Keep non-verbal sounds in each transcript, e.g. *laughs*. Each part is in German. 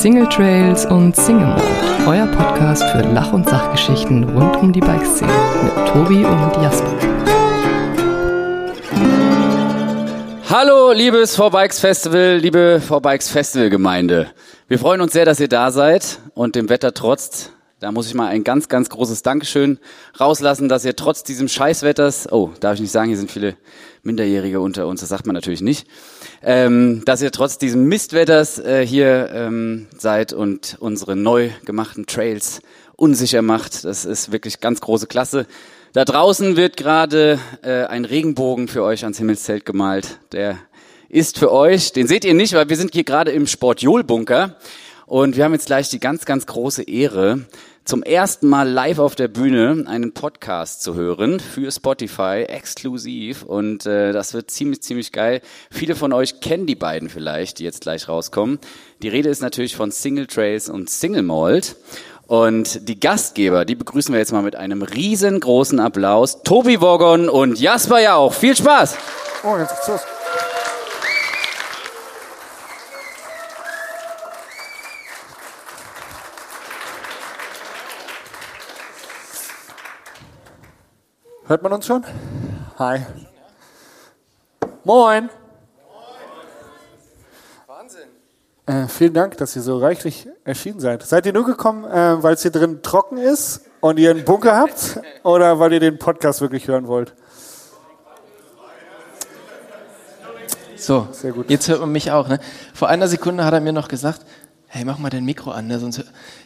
Single Trails und Single Mode, euer Podcast für Lach- und Sachgeschichten rund um die Bikeszene mit Tobi und Jasper. Hallo, liebes V-Bikes Festival, liebe V-Bikes Festival Gemeinde. Wir freuen uns sehr, dass ihr da seid und dem Wetter trotzt. Da muss ich mal ein ganz, ganz großes Dankeschön rauslassen, dass ihr trotz diesem Scheißwetters, oh, darf ich nicht sagen, hier sind viele Minderjährige unter uns, das sagt man natürlich nicht, ähm, dass ihr trotz diesem Mistwetters äh, hier ähm, seid und unsere neu gemachten Trails unsicher macht. Das ist wirklich ganz große Klasse. Da draußen wird gerade äh, ein Regenbogen für euch ans Himmelszelt gemalt. Der ist für euch. Den seht ihr nicht, weil wir sind hier gerade im Sportjol-Bunker. Und wir haben jetzt gleich die ganz, ganz große Ehre, zum ersten Mal live auf der Bühne einen Podcast zu hören für Spotify, exklusiv. Und äh, das wird ziemlich, ziemlich geil. Viele von euch kennen die beiden vielleicht, die jetzt gleich rauskommen. Die Rede ist natürlich von Single Trails und Single Malt. Und die Gastgeber, die begrüßen wir jetzt mal mit einem riesengroßen Applaus. Tobi Wogon und Jasper Jauch. Viel Spaß! Oh, jetzt geht's los. Hört man uns schon? Hi. Moin. Wahnsinn. Äh, vielen Dank, dass ihr so reichlich erschienen seid. Seid ihr nur gekommen, äh, weil es hier drin trocken ist und ihr einen Bunker habt? Oder weil ihr den Podcast wirklich hören wollt? So, Sehr gut. jetzt hört man mich auch. Ne? Vor einer Sekunde hat er mir noch gesagt, hey, mach mal dein Mikro an, ne? sonst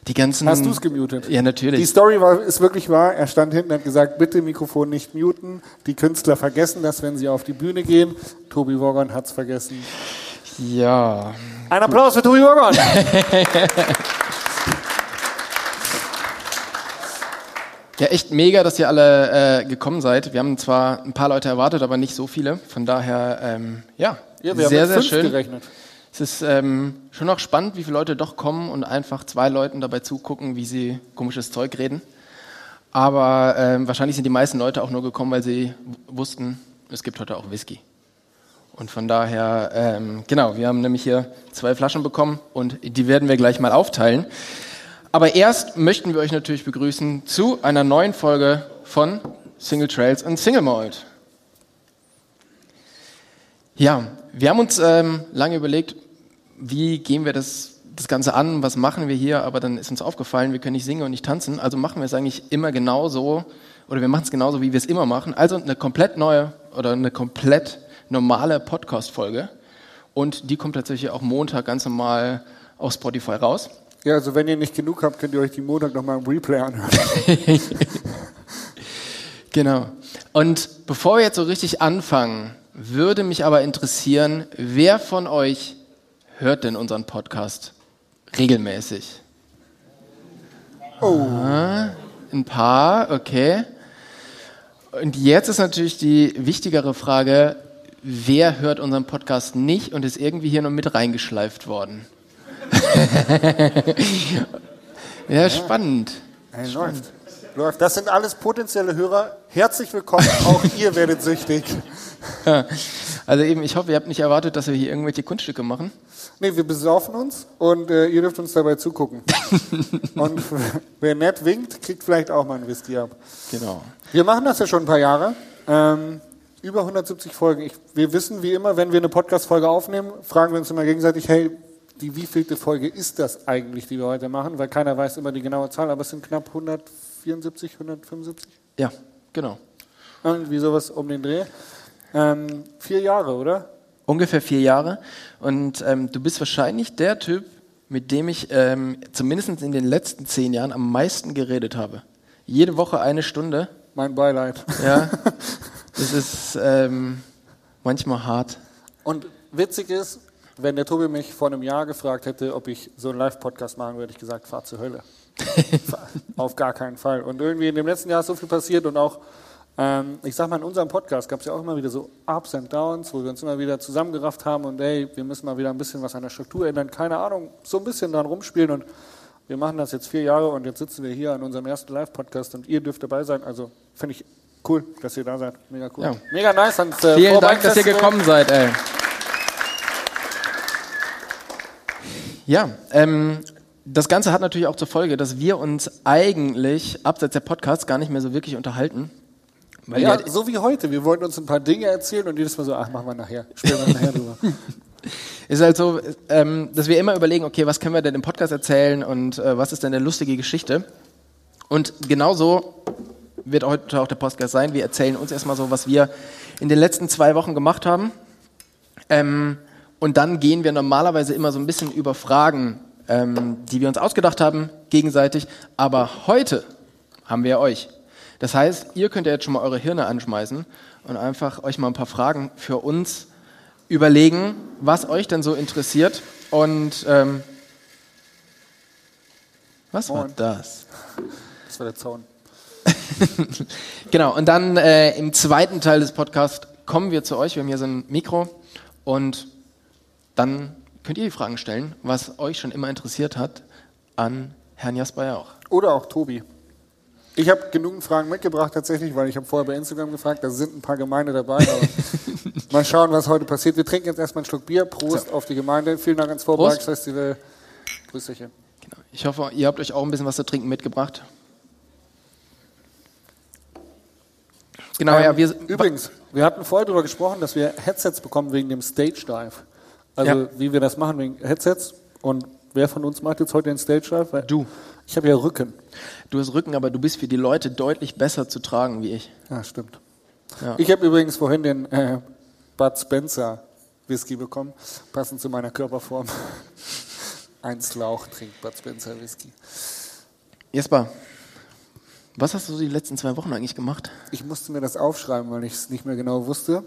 die ganzen... Hast du es gemutet? Ja, natürlich. Die Story war, ist wirklich wahr. Er stand hinten und hat gesagt, bitte Mikrofon nicht muten. Die Künstler vergessen das, wenn sie auf die Bühne gehen. Tobi Wogon hat's vergessen. Ja, Ein Applaus für Tobi Wogon. *laughs* ja, echt mega, dass ihr alle äh, gekommen seid. Wir haben zwar ein paar Leute erwartet, aber nicht so viele. Von daher, ähm, ja, Ja, wir sehr, haben sehr schön. gerechnet. Es ist ähm, schon auch spannend, wie viele Leute doch kommen und einfach zwei Leuten dabei zugucken, wie sie komisches Zeug reden. Aber ähm, wahrscheinlich sind die meisten Leute auch nur gekommen, weil sie wussten, es gibt heute auch Whisky. Und von daher, ähm, genau, wir haben nämlich hier zwei Flaschen bekommen und die werden wir gleich mal aufteilen. Aber erst möchten wir euch natürlich begrüßen zu einer neuen Folge von Single Trails und Single Malt. Ja, wir haben uns ähm, lange überlegt, wie gehen wir das, das Ganze an, was machen wir hier, aber dann ist uns aufgefallen, wir können nicht singen und nicht tanzen, also machen wir es eigentlich immer genauso, oder wir machen es genauso, wie wir es immer machen, also eine komplett neue oder eine komplett normale Podcast-Folge und die kommt tatsächlich auch Montag ganz normal auf Spotify raus. Ja, also wenn ihr nicht genug habt, könnt ihr euch die Montag nochmal im Replay anhören. *laughs* Genau. Und bevor wir jetzt so richtig anfangen, würde mich aber interessieren, wer von euch hört denn unseren Podcast regelmäßig? Oh. Ein paar, okay. Und jetzt ist natürlich die wichtigere Frage, wer hört unseren Podcast nicht und ist irgendwie hier noch mit reingeschleift worden? *laughs* ja, spannend. Hey, läuft. Läuft. Das sind alles potenzielle Hörer. Herzlich willkommen. Auch ihr werdet süchtig. *laughs* Also eben, ich hoffe, ihr habt nicht erwartet, dass wir hier irgendwelche Kunststücke machen. Nee, wir besaufen uns und äh, ihr dürft uns dabei zugucken. *laughs* und *laughs* wer nett winkt, kriegt vielleicht auch mal einen Whisky ab. Genau. Wir machen das ja schon ein paar Jahre. Ähm, über 170 Folgen. Ich, wir wissen, wie immer, wenn wir eine Podcast-Folge aufnehmen, fragen wir uns immer gegenseitig, hey, die wievielte Folge ist das eigentlich, die wir heute machen? Weil keiner weiß immer die genaue Zahl, aber es sind knapp 174, 175. Ja, genau. Irgendwie sowas um den Dreh. Ähm, vier Jahre, oder? Ungefähr vier Jahre. Und ähm, du bist wahrscheinlich der Typ, mit dem ich ähm, zumindest in den letzten zehn Jahren am meisten geredet habe. Jede Woche eine Stunde. Mein Beileid. Ja. *laughs* das ist ähm, manchmal hart. Und witzig ist, wenn der Tobi mich vor einem Jahr gefragt hätte, ob ich so einen Live-Podcast machen würde, hätte ich gesagt, fahr zur Hölle. *laughs* Auf gar keinen Fall. Und irgendwie in dem letzten Jahr ist so viel passiert und auch, ähm, ich sag mal, in unserem Podcast gab es ja auch immer wieder so Ups and Downs, wo wir uns immer wieder zusammengerafft haben und ey, wir müssen mal wieder ein bisschen was an der Struktur ändern, keine Ahnung, so ein bisschen dran rumspielen und wir machen das jetzt vier Jahre und jetzt sitzen wir hier an unserem ersten Live-Podcast und ihr dürft dabei sein. Also finde ich cool, dass ihr da seid. Mega cool. Ja. Mega nice. Und, äh, Vielen Dank, dass ihr gekommen seid, ey. Ja, ähm, das Ganze hat natürlich auch zur Folge, dass wir uns eigentlich abseits der Podcasts gar nicht mehr so wirklich unterhalten. Weil Ja, so wie heute. Wir wollten uns ein paar Dinge erzählen und jedes Mal so, ach, machen wir nachher. Sprechen wir nachher drüber. *laughs* ist halt so, ähm, dass wir immer überlegen, okay, was können wir denn im Podcast erzählen und äh, was ist denn eine lustige Geschichte? Und genauso wird heute auch der Podcast sein. Wir erzählen uns erstmal so, was wir in den letzten zwei Wochen gemacht haben. Ähm, und dann gehen wir normalerweise immer so ein bisschen über Fragen, ähm, die wir uns ausgedacht haben, gegenseitig. Aber heute haben wir euch. Das heißt, ihr könnt ja jetzt schon mal eure Hirne anschmeißen und einfach euch mal ein paar Fragen für uns überlegen, was euch denn so interessiert. Und ähm, was war Moin. das? Das war der Zaun. *laughs* Genau, und dann äh, im zweiten Teil des Podcasts kommen wir zu euch. Wir haben hier so ein Mikro und dann könnt ihr die Fragen stellen, was euch schon immer interessiert hat, an Herrn Jasper ja auch. Oder auch Tobi. Ich habe genügend Fragen mitgebracht tatsächlich, weil ich habe vorher bei Instagram gefragt, da sind ein paar Gemeinde dabei. Aber *laughs* mal schauen, was heute passiert. Wir trinken jetzt erstmal einen Schluck Bier. Prost auf die Gemeinde. Vielen Dank ans Prost. Vorbergsfestival. Grüß dich. Genau. Ich hoffe, ihr habt euch auch ein bisschen was zu trinken mitgebracht. Genau, ja, wir, Übrigens, wir hatten vorher darüber gesprochen, dass wir Headsets bekommen wegen dem Stage Dive. Also Ja. wie wir das machen wegen Headsets. Und wer von uns macht jetzt heute den Stage Dive? Du. Ich habe ja Rücken. du hast Rücken, aber du bist für die Leute deutlich besser zu tragen wie ich. Ja, stimmt. Ja. Ich habe übrigens vorhin den äh, Bud Spencer Whisky bekommen, passend zu meiner Körperform. *laughs* Ein Schlauch trinkt Bud Spencer Whisky. Jesper, was hast du die letzten zwei Wochen eigentlich gemacht? Ich musste mir das aufschreiben, weil ich es nicht mehr genau wusste.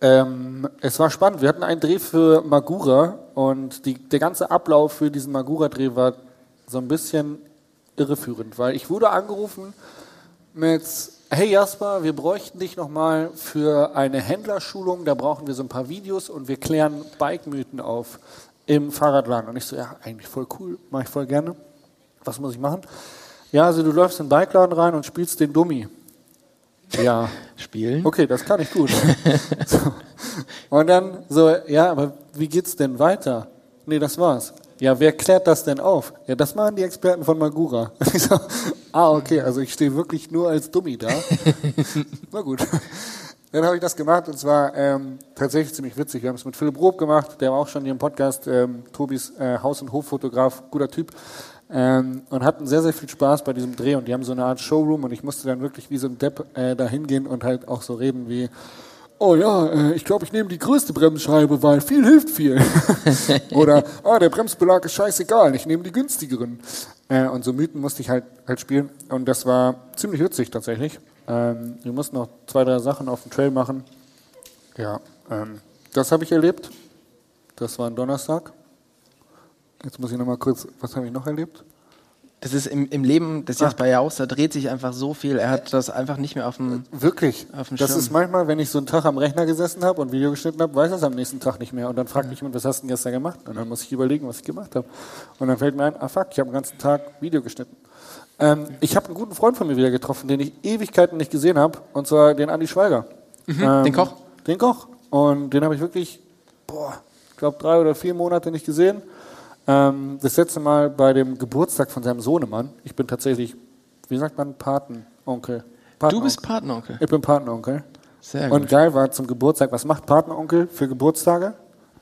Ähm, es war spannend. Wir hatten einen Dreh für Magura und die, der ganze Ablauf für diesen Magura-Dreh war so ein bisschen irreführend, weil ich wurde angerufen mit Hey Jasper, wir bräuchten dich nochmal für eine Händlerschulung, da brauchen wir so ein paar Videos und wir klären Bike-Mythen auf im Fahrradladen. Und ich so, ja, eigentlich voll cool, mache ich voll gerne. Was muss ich machen? Ja, also du läufst in den Bikeladen rein und spielst den Dummy. Ja, *laughs* Spielen? okay, das kann ich gut. *laughs* so. Und dann so, ja, aber wie geht's denn weiter? Nee, das war's. Ja, wer klärt das denn auf? Ja, das machen die Experten von Magura. *laughs* So, ah, okay, also ich stehe wirklich nur als Dummy da. *laughs* Na gut. Dann habe ich das gemacht und zwar ähm, tatsächlich ziemlich witzig. Wir haben es mit Philipp Rob gemacht, der war auch schon hier im Podcast, ähm, Tobis äh, Haus- und Hoffotograf, guter Typ. Ähm, und hatten sehr, sehr viel Spaß bei diesem Dreh und die haben so eine Art Showroom und ich musste dann wirklich wie so ein Depp äh, da hingehen und halt auch so reden wie, oh ja, äh, ich glaube, ich nehme die größte Bremsscheibe, weil viel hilft viel. *laughs* Oder, ah, der Bremsbelag ist scheißegal, ich nehme die günstigeren. Äh, und so Mythen musste ich halt, halt spielen und das war ziemlich witzig tatsächlich. Ähm, wir mussten noch zwei, drei Sachen auf dem Trail machen. Ja, ähm, das habe ich erlebt. Das war ein Donnerstag. Jetzt muss ich noch mal kurz, was habe ich noch erlebt? Das ist im, im Leben des Jasper Jaus, da dreht sich einfach so viel. Er hat das einfach nicht mehr auf dem. Wirklich. Auf dem das Schirm. ist manchmal, wenn ich so einen Tag am Rechner gesessen habe und Video geschnitten habe, weiß ich es am nächsten Tag nicht mehr. Und dann fragt mich jemand, was hast du denn gestern gemacht? Und dann muss ich überlegen, was ich gemacht habe. Und dann fällt mir ein, ah fuck, ich habe den ganzen Tag Video geschnitten. Ähm, ich habe einen guten Freund von mir wieder getroffen, den ich Ewigkeiten nicht gesehen habe. Und zwar den Andi Schweiger. Ähm, den Koch? Den Koch. Und den habe ich wirklich, boah, ich glaube drei oder vier Monate nicht gesehen. Ähm, das letzte Mal bei dem Geburtstag von seinem Sohnemann. Ich bin tatsächlich, wie sagt man, Patenonkel. Du bist Patenonkel. Ich bin Patenonkel. Sehr Und gut. geil war zum Geburtstag, was macht Patenonkel für Geburtstage?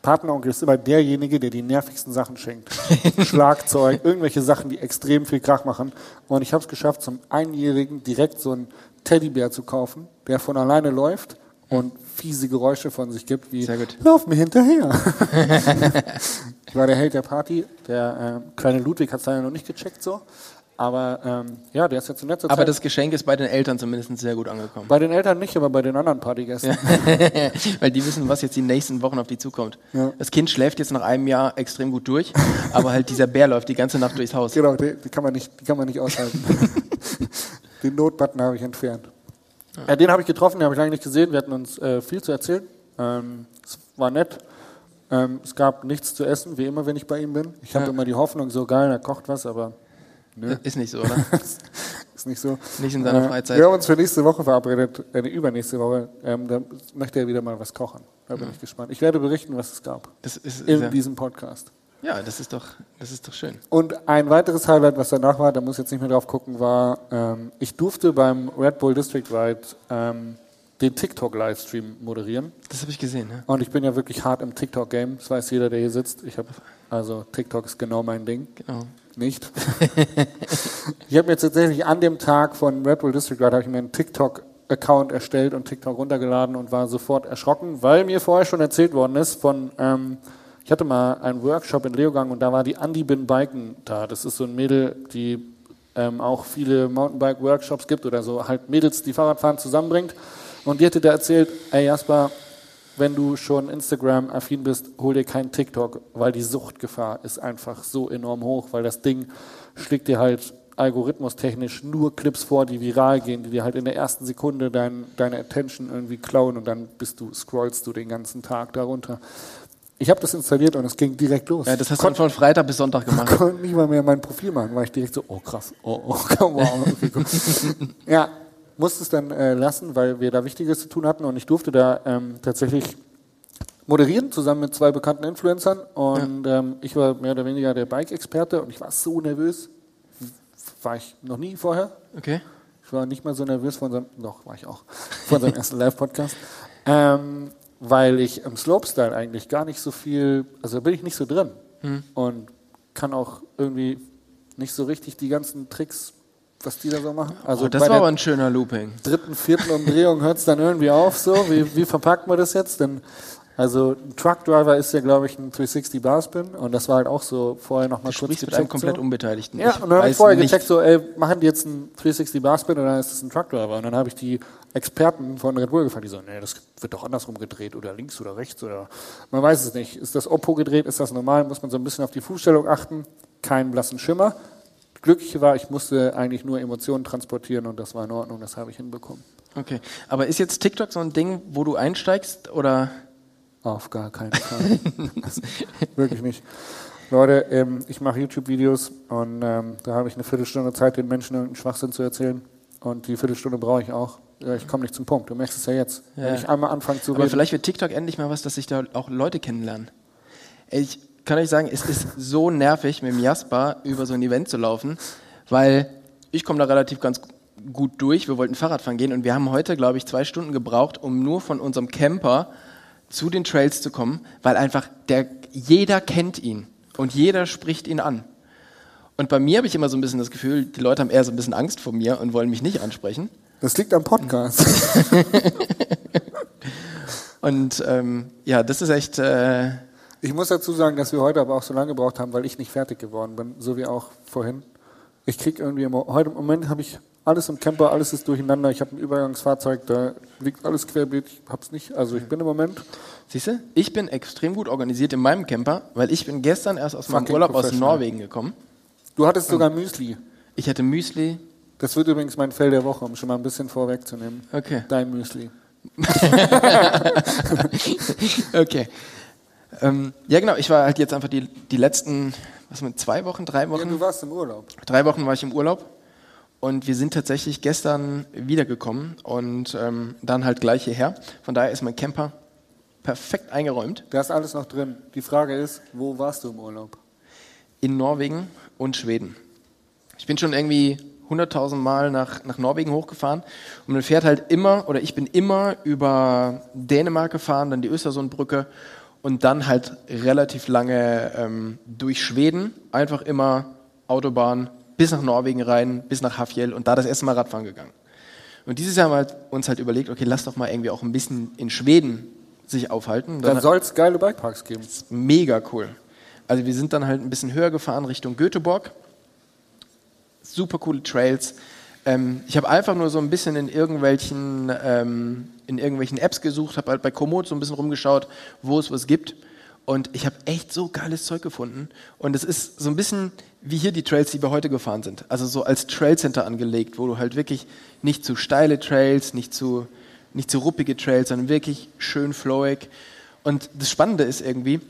Patenonkel ist immer derjenige, der die nervigsten Sachen schenkt. *laughs* Schlagzeug, irgendwelche Sachen, die extrem viel Krach machen. Und ich habe es geschafft, zum Einjährigen direkt so einen Teddybär zu kaufen, der von alleine läuft und fiese Geräusche von sich gibt, wie Sehr gut. Lauf mir hinterher. *laughs* ich war der Held der Party. Der äh, kleine Ludwig hat es leider noch nicht gecheckt so. Aber ähm, ja, der ist jetzt in letzter Aber Zeit das Geschenk ist bei den Eltern zumindest sehr gut angekommen. bei den Eltern nicht, aber bei den anderen Partygästen. *laughs* Weil die wissen, was jetzt die nächsten Wochen auf die zukommt. Ja. Das Kind schläft jetzt nach einem Jahr extrem gut durch, aber halt dieser Bär läuft die ganze Nacht durchs Haus. Genau, die, die, kann man nicht, die kann man nicht aushalten. *laughs* den Notbutton habe ich entfernt. Ja, den habe ich getroffen, den habe ich lange nicht gesehen. Wir hatten uns äh, viel zu erzählen. Ähm, es war nett. Ähm, es gab nichts zu essen, wie immer, wenn ich bei ihm bin. Ich habe Ja. immer die Hoffnung, so geil, er kocht was, aber nö, Ist nicht so, oder? *laughs* ist nicht so. Nicht in seiner Äh, Freizeit. Wir haben uns für nächste Woche verabredet, äh, übernächste Woche. Ähm, da möchte er wieder mal was kochen. Da bin ich gespannt. Ich werde berichten, was es gab Das ist in sehr, diesem Podcast. Ja, das ist doch, das ist doch schön. Und ein weiteres Highlight, was danach war, da muss ich jetzt nicht mehr drauf gucken, war, ähm, ich durfte beim Red Bull District Ride ähm, den TikTok-Livestream moderieren. Das habe ich gesehen, ja. Und ich bin ja wirklich hart im TikTok-Game. Das weiß jeder, der hier sitzt. Ich habe also TikTok ist genau mein Ding. Genau. Nicht. ich habe mir tatsächlich an dem Tag von Red Bull District Ride habe ich mir einen TikTok-Account erstellt und TikTok runtergeladen und war sofort erschrocken, weil mir vorher schon erzählt worden ist von ähm, ich hatte mal einen Workshop in Leogang und da war die Andi Bin Biken da. Das ist so ein Mädel, die ähm, auch viele Mountainbike-Workshops gibt oder so halt Mädels, die Fahrradfahren zusammenbringt. Und die hatte da erzählt, ey Jasper, wenn du schon Instagram-affin bist, hol dir keinen TikTok, weil die Suchtgefahr ist einfach so enorm hoch, weil das Ding schlägt dir halt algorithmustechnisch nur Clips vor, die viral gehen, die dir halt in der ersten Sekunde dein, deine Attention irgendwie klauen und dann bist du, scrollst du den ganzen Tag darunter. Ich habe das installiert und es ging direkt los. Ja, das hast du von Freitag bis Sonntag gemacht. Ich *laughs* konnte nicht mal mehr mein Profil machen, war ich direkt so, oh krass, oh, oh, *laughs* wow, okay, gut. *laughs* ja, musste es dann äh, lassen, weil wir da Wichtiges zu tun hatten und ich durfte da ähm, tatsächlich moderieren, zusammen mit zwei bekannten Influencern und ja. ähm, ich war mehr oder weniger der Bike-Experte und ich war so nervös, war ich noch nie vorher. Okay. Ich war nicht mal so nervös von unserem, doch, war ich auch, von unserem ersten Live-Podcast. Ähm, weil ich im Slopestyle eigentlich gar nicht so viel, also da bin ich nicht so drin hm. und kann auch irgendwie nicht so richtig die ganzen Tricks, was die da so machen. Also oh, das war aber ein schöner Looping. Dritten, vierten Umdrehung hört es dann irgendwie auf so. Wie, wie verpackt man das jetzt? Denn also ein Truckdriver ist ja, glaube ich, ein 360 Barspin und das war halt auch so vorher noch mal du kurz gecheckt. Mit einem komplett so. Unbeteiligten. Ja, und dann habe ich vorher gecheckt, so, ey, machen die jetzt einen 360 Barspin oder ist das ein Truckdriver? Und dann habe ich die Experten von Red Bull gefragt, die so, nee, das wird doch andersrum gedreht oder links oder rechts oder man weiß es nicht. Ist das Oppo gedreht, ist das normal? Muss man so ein bisschen auf die Fußstellung achten? Keinen blassen Schimmer. Glücklich war, ich musste eigentlich nur Emotionen transportieren und das war in Ordnung, das habe ich hinbekommen. Okay, aber ist jetzt TikTok so ein Ding, wo du einsteigst oder auf gar keinen Fall. *laughs* wirklich nicht. Leute, ähm, ich mache YouTube-Videos und ähm, da habe ich eine Viertelstunde Zeit, den Menschen irgendeinen Schwachsinn zu erzählen. Und die Viertelstunde brauche ich auch. Ich komme nicht zum Punkt. Du merkst es ja jetzt. Ja. Wenn ich einmal anfange zu Aber reden. vielleicht wird TikTok endlich mal was, dass sich da auch Leute kennenlernen. Ich kann euch sagen, es ist so nervig, mit dem Jasper über so ein Event zu laufen, weil ich komme da relativ ganz gut durch. Wir wollten Fahrradfahren gehen und wir haben heute, glaube ich, zwei Stunden gebraucht, um nur von unserem Camper zu den Trails zu kommen, weil einfach der, jeder kennt ihn und jeder spricht ihn an. Und bei mir habe ich immer so ein bisschen das Gefühl, die Leute haben eher so ein bisschen Angst vor mir und wollen mich nicht ansprechen. Das liegt am Podcast. *laughs* und ähm, ja, das ist echt. Äh ich muss dazu sagen, dass wir heute aber auch so lange gebraucht haben, weil ich nicht fertig geworden bin, so wie auch vorhin. Ich kriege irgendwie immer, heute im Moment habe ich alles im Camper, alles ist durcheinander. Ich habe ein Übergangsfahrzeug, da liegt alles querbeet. Ich habe es nicht. Also ich bin im Moment. Siehst du, ich bin extrem gut organisiert in meinem Camper, weil ich bin gestern erst aus meinem Urlaub aus Norwegen gekommen. Du hattest sogar Müsli. Ich hatte Müsli. Das wird übrigens mein Fell der Woche, um schon mal ein bisschen vorwegzunehmen. Okay. Dein Müsli. *laughs* okay. Ähm, ja, genau. Ich war halt jetzt einfach die, die letzten, was mit zwei Wochen, drei Wochen. Ja, du warst im Urlaub. Drei Wochen war ich im Urlaub. Und wir sind tatsächlich gestern wiedergekommen und ähm, dann halt gleich hierher. Von daher ist mein Camper perfekt eingeräumt. Da ist alles noch drin. Die Frage ist, wo warst du im Urlaub? In Norwegen und Schweden. Ich bin schon irgendwie 100.000 Mal nach, nach Norwegen hochgefahren und man fährt halt immer, oder ich bin immer über Dänemark gefahren, dann die Östersundbrücke und dann halt relativ lange ähm, durch Schweden, einfach immer Autobahn bis nach Norwegen rein, bis nach Hafjell und da das erste Mal Radfahren gegangen. Und dieses Jahr haben wir uns halt überlegt, okay, lass doch mal irgendwie auch ein bisschen in Schweden sich aufhalten. Dann, dann soll es geile Bikeparks geben. Mega cool. Also wir sind dann halt ein bisschen höher gefahren Richtung Göteborg. Super coole Trails. Ähm, ich habe einfach nur so ein bisschen in irgendwelchen, ähm, in irgendwelchen Apps gesucht, habe halt bei Komoot so ein bisschen rumgeschaut, wo es was gibt. Und ich habe echt so geiles Zeug gefunden. Und es ist so ein bisschen wie hier die Trails, die wir heute gefahren sind. Also so als Trailcenter angelegt, wo du halt wirklich nicht zu steile Trails, nicht zu, nicht zu ruppige Trails, sondern wirklich schön flowig. Und das Spannende ist irgendwie,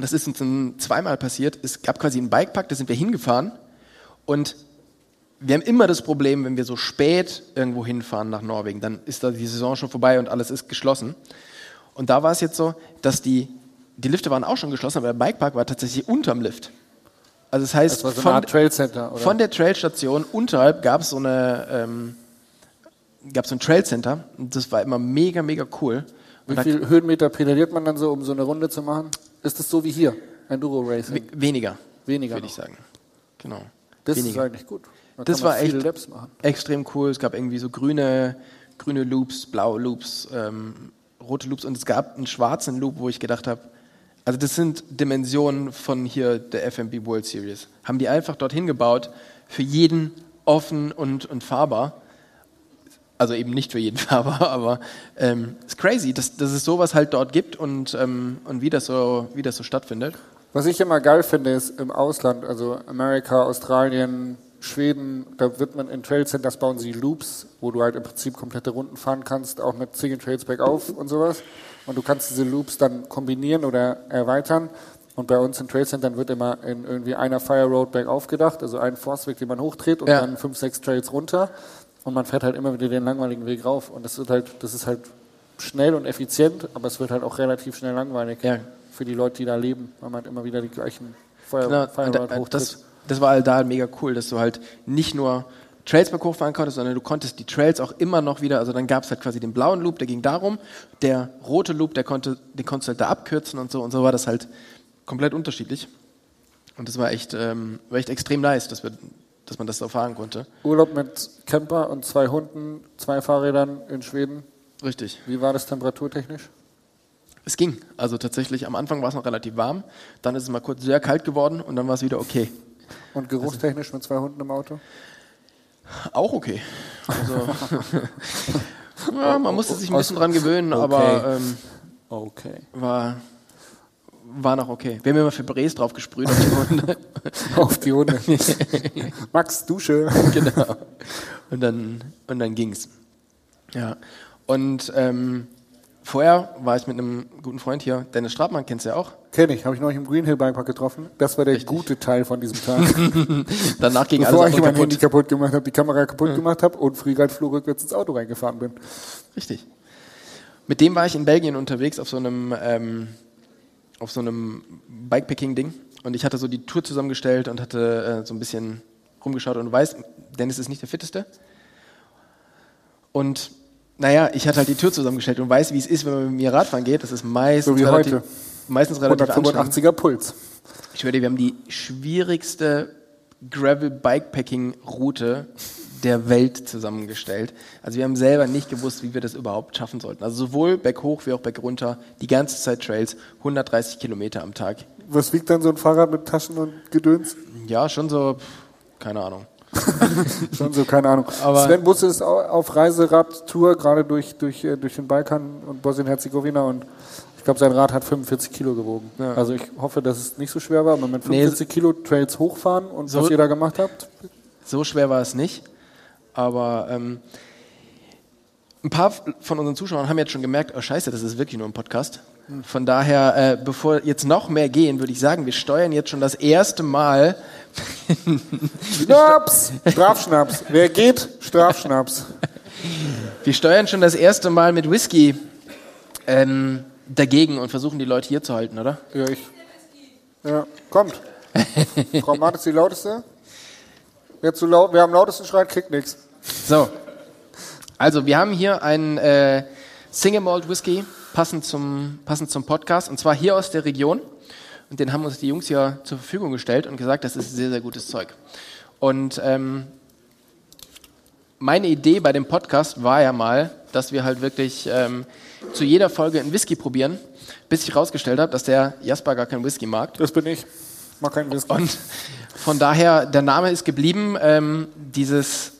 das ist uns zweimal passiert, es gab quasi einen Bikepark, da sind wir hingefahren und wir haben immer das Problem, wenn wir so spät irgendwo hinfahren nach Norwegen, dann ist da die Saison schon vorbei und alles ist geschlossen. Und da war es jetzt so, dass die die Lifte waren auch schon geschlossen, aber der Bikepark war tatsächlich unterm Lift. Also das heißt, Das so von, Art Trailcenter, oder? von der Trailstation unterhalb gab es so eine ähm, gab so ein Trailcenter und das war immer mega, mega cool. Wie da- viel Höhenmeter pedaliert man dann so, um so eine Runde zu machen? Ist das so wie hier? Enduro Racing? we- weniger, Weniger würde ich sagen. Genau. Das weniger. ist eigentlich gut. Da Das war echt viele extrem cool. Es gab irgendwie so grüne, grüne Loops, blaue Loops, ähm, rote Loops und es gab einen schwarzen Loop, wo ich gedacht habe, also das sind Dimensionen von hier der FMB World Series. Haben die einfach dorthin gebaut, für jeden offen und, und fahrbar. Also eben nicht für jeden *laughs* fahrbar, aber ähm, ist crazy, dass, dass es sowas halt dort gibt und, ähm, und wie, das so, wie das so stattfindet. Was ich immer geil finde, ist im Ausland, also Amerika, Australien, Schweden, da wird man in Trailcenters bauen sie Loops, wo du halt im Prinzip komplette Runden fahren kannst, auch mit Single Trails bergauf und sowas. Und du kannst diese Loops dann kombinieren oder erweitern. Und bei uns in Trailcentern wird immer in irgendwie einer Fire Road bergauf gedacht, also ein Forstweg, den man hochtritt und Ja. dann fünf, sechs Trails runter. Und man fährt halt immer wieder den langweiligen Weg rauf. Und das wird halt, das ist halt schnell und effizient, aber es wird halt auch relativ schnell langweilig Ja. für die Leute, die da leben, weil man halt immer wieder die gleichen Feuer, Genau, Fire Road da- hochtritt. das, das war halt da mega cool, dass du halt nicht nur Trails berg hochfahren konntest, sondern du konntest die Trails auch immer noch wieder, also dann gab es halt quasi den blauen Loop, der ging darum, der rote Loop, der konnte, den konntest du halt da abkürzen und so und so war das halt komplett unterschiedlich. Und das war echt, ähm, war echt extrem nice, dass, wir, dass man das so fahren konnte. Urlaub mit Camper und zwei Hunden, zwei Fahrrädern in Schweden. Richtig. Wie war das temperaturtechnisch? Es ging. Also tatsächlich, am Anfang war es noch relativ warm, dann ist es mal kurz sehr kalt geworden und dann war es wieder okay. Und geruchstechnisch mit zwei Hunden im Auto? Auch okay. Also, *laughs* ja, man musste sich ein bisschen dran gewöhnen, Okay. aber ähm, Okay. war, war noch okay. Wir haben immer Febrés drauf gesprüht auf die Hunde. *laughs* Auf die Hunde. *laughs* Max, Dusche. genau. Und dann, und dann ging's. Ja. Und ähm, vorher war ich mit einem guten Freund hier, Dennis Strabmann, kennst du ja auch. Kenn ich, habe ich neulich im Green Hill Bikepark getroffen. Das war der gute Teil von diesem Tag. *laughs* Danach ging Bevor alles ich mein Handy kaputt. kaputt gemacht habe, die Kamera kaputt gemacht habe und Friegat Flur rückwärts ins Auto reingefahren bin. Richtig. Mit dem war ich in Belgien unterwegs auf so einem, ähm, auf so einem Bikepacking-Ding. Und ich hatte so die Tour zusammengestellt und hatte äh, so ein bisschen rumgeschaut. Und du weißt, Dennis ist nicht der Fitteste. Und naja, ich hatte halt die Tour zusammengestellt und weiß, wie es ist, wenn man mit mir Radfahren geht. Das ist meistens So wie relativ, heute. meistens relativ anstrengend. 185er Puls. Ich dir, wir haben die schwierigste Gravel-Bikepacking-Route der Welt zusammengestellt. Also wir haben selber nicht gewusst, wie wir das überhaupt schaffen sollten. Also sowohl berghoch wie auch bergunter, die ganze Zeit Trails, 130 Kilometer am Tag. Was wiegt dann so ein Fahrrad mit Taschen und Gedöns? Ja, schon so, keine Ahnung. *laughs* Schon so, keine Ahnung. Aber- Sven Busse ist au- auf Reiseradtour, gerade durch, durch, äh, durch den Balkan und Bosnien-Herzegowina und ich glaube, sein Rad hat 45 Kilo gewogen. Ja. Also ich hoffe, dass es nicht so schwer war, aber mit Nee, 45 Kilo Trails hochfahren und so- was ihr da gemacht habt, So schwer war es nicht. Aber ähm, ein paar von unseren Zuschauern haben jetzt schon gemerkt, oh scheiße, das ist wirklich nur ein Podcast. Von daher, äh, bevor jetzt noch mehr gehen, würde ich sagen, wir steuern jetzt schon das erste Mal *laughs* Schnaps! Strafschnaps. Wer geht? Strafschnaps. Wir steuern schon das erste Mal mit Whisky ähm, dagegen und versuchen die Leute hier zu halten, oder? Ja, ich. Ja, kommt. Frau Martin ist die lauteste. Wer zu laut, wer am lautesten schreit, kriegt nichts. So. Also, wir haben hier einen äh, Single Malt Whisky, passend zum, passend zum Podcast, und zwar hier aus der Region. Und den haben uns die Jungs hier zur Verfügung gestellt und gesagt, das ist sehr, sehr gutes Zeug. Und ähm, meine Idee bei dem Podcast war ja mal, dass wir halt wirklich ähm, zu jeder Folge einen Whisky probieren, bis ich rausgestellt habe, dass der Jasper gar keinen Whisky mag. Das bin ich. Mach keinen Whisky. Und von daher, der Name ist geblieben, ähm, dieses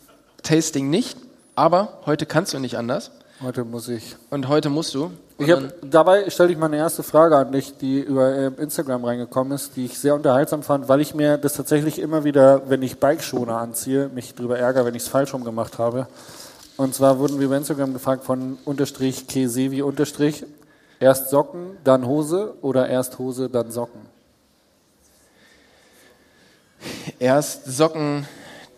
Tasting nicht, aber heute kannst du nicht anders Heute muss ich. und heute musst du. Ich hab, dabei stelle ich mal eine erste Frage an dich, die über äh, Instagram reingekommen ist, die ich sehr unterhaltsam fand, weil ich mir das tatsächlich immer wieder, wenn ich Bikeschoner anziehe, mich darüber ärgere, wenn ich es falsch rum gemacht habe. Und zwar wurden wir über Instagram gefragt von unterstrich Kesevi unterstrich, erst Socken, dann Hose oder erst Hose, dann Socken. erst Socken,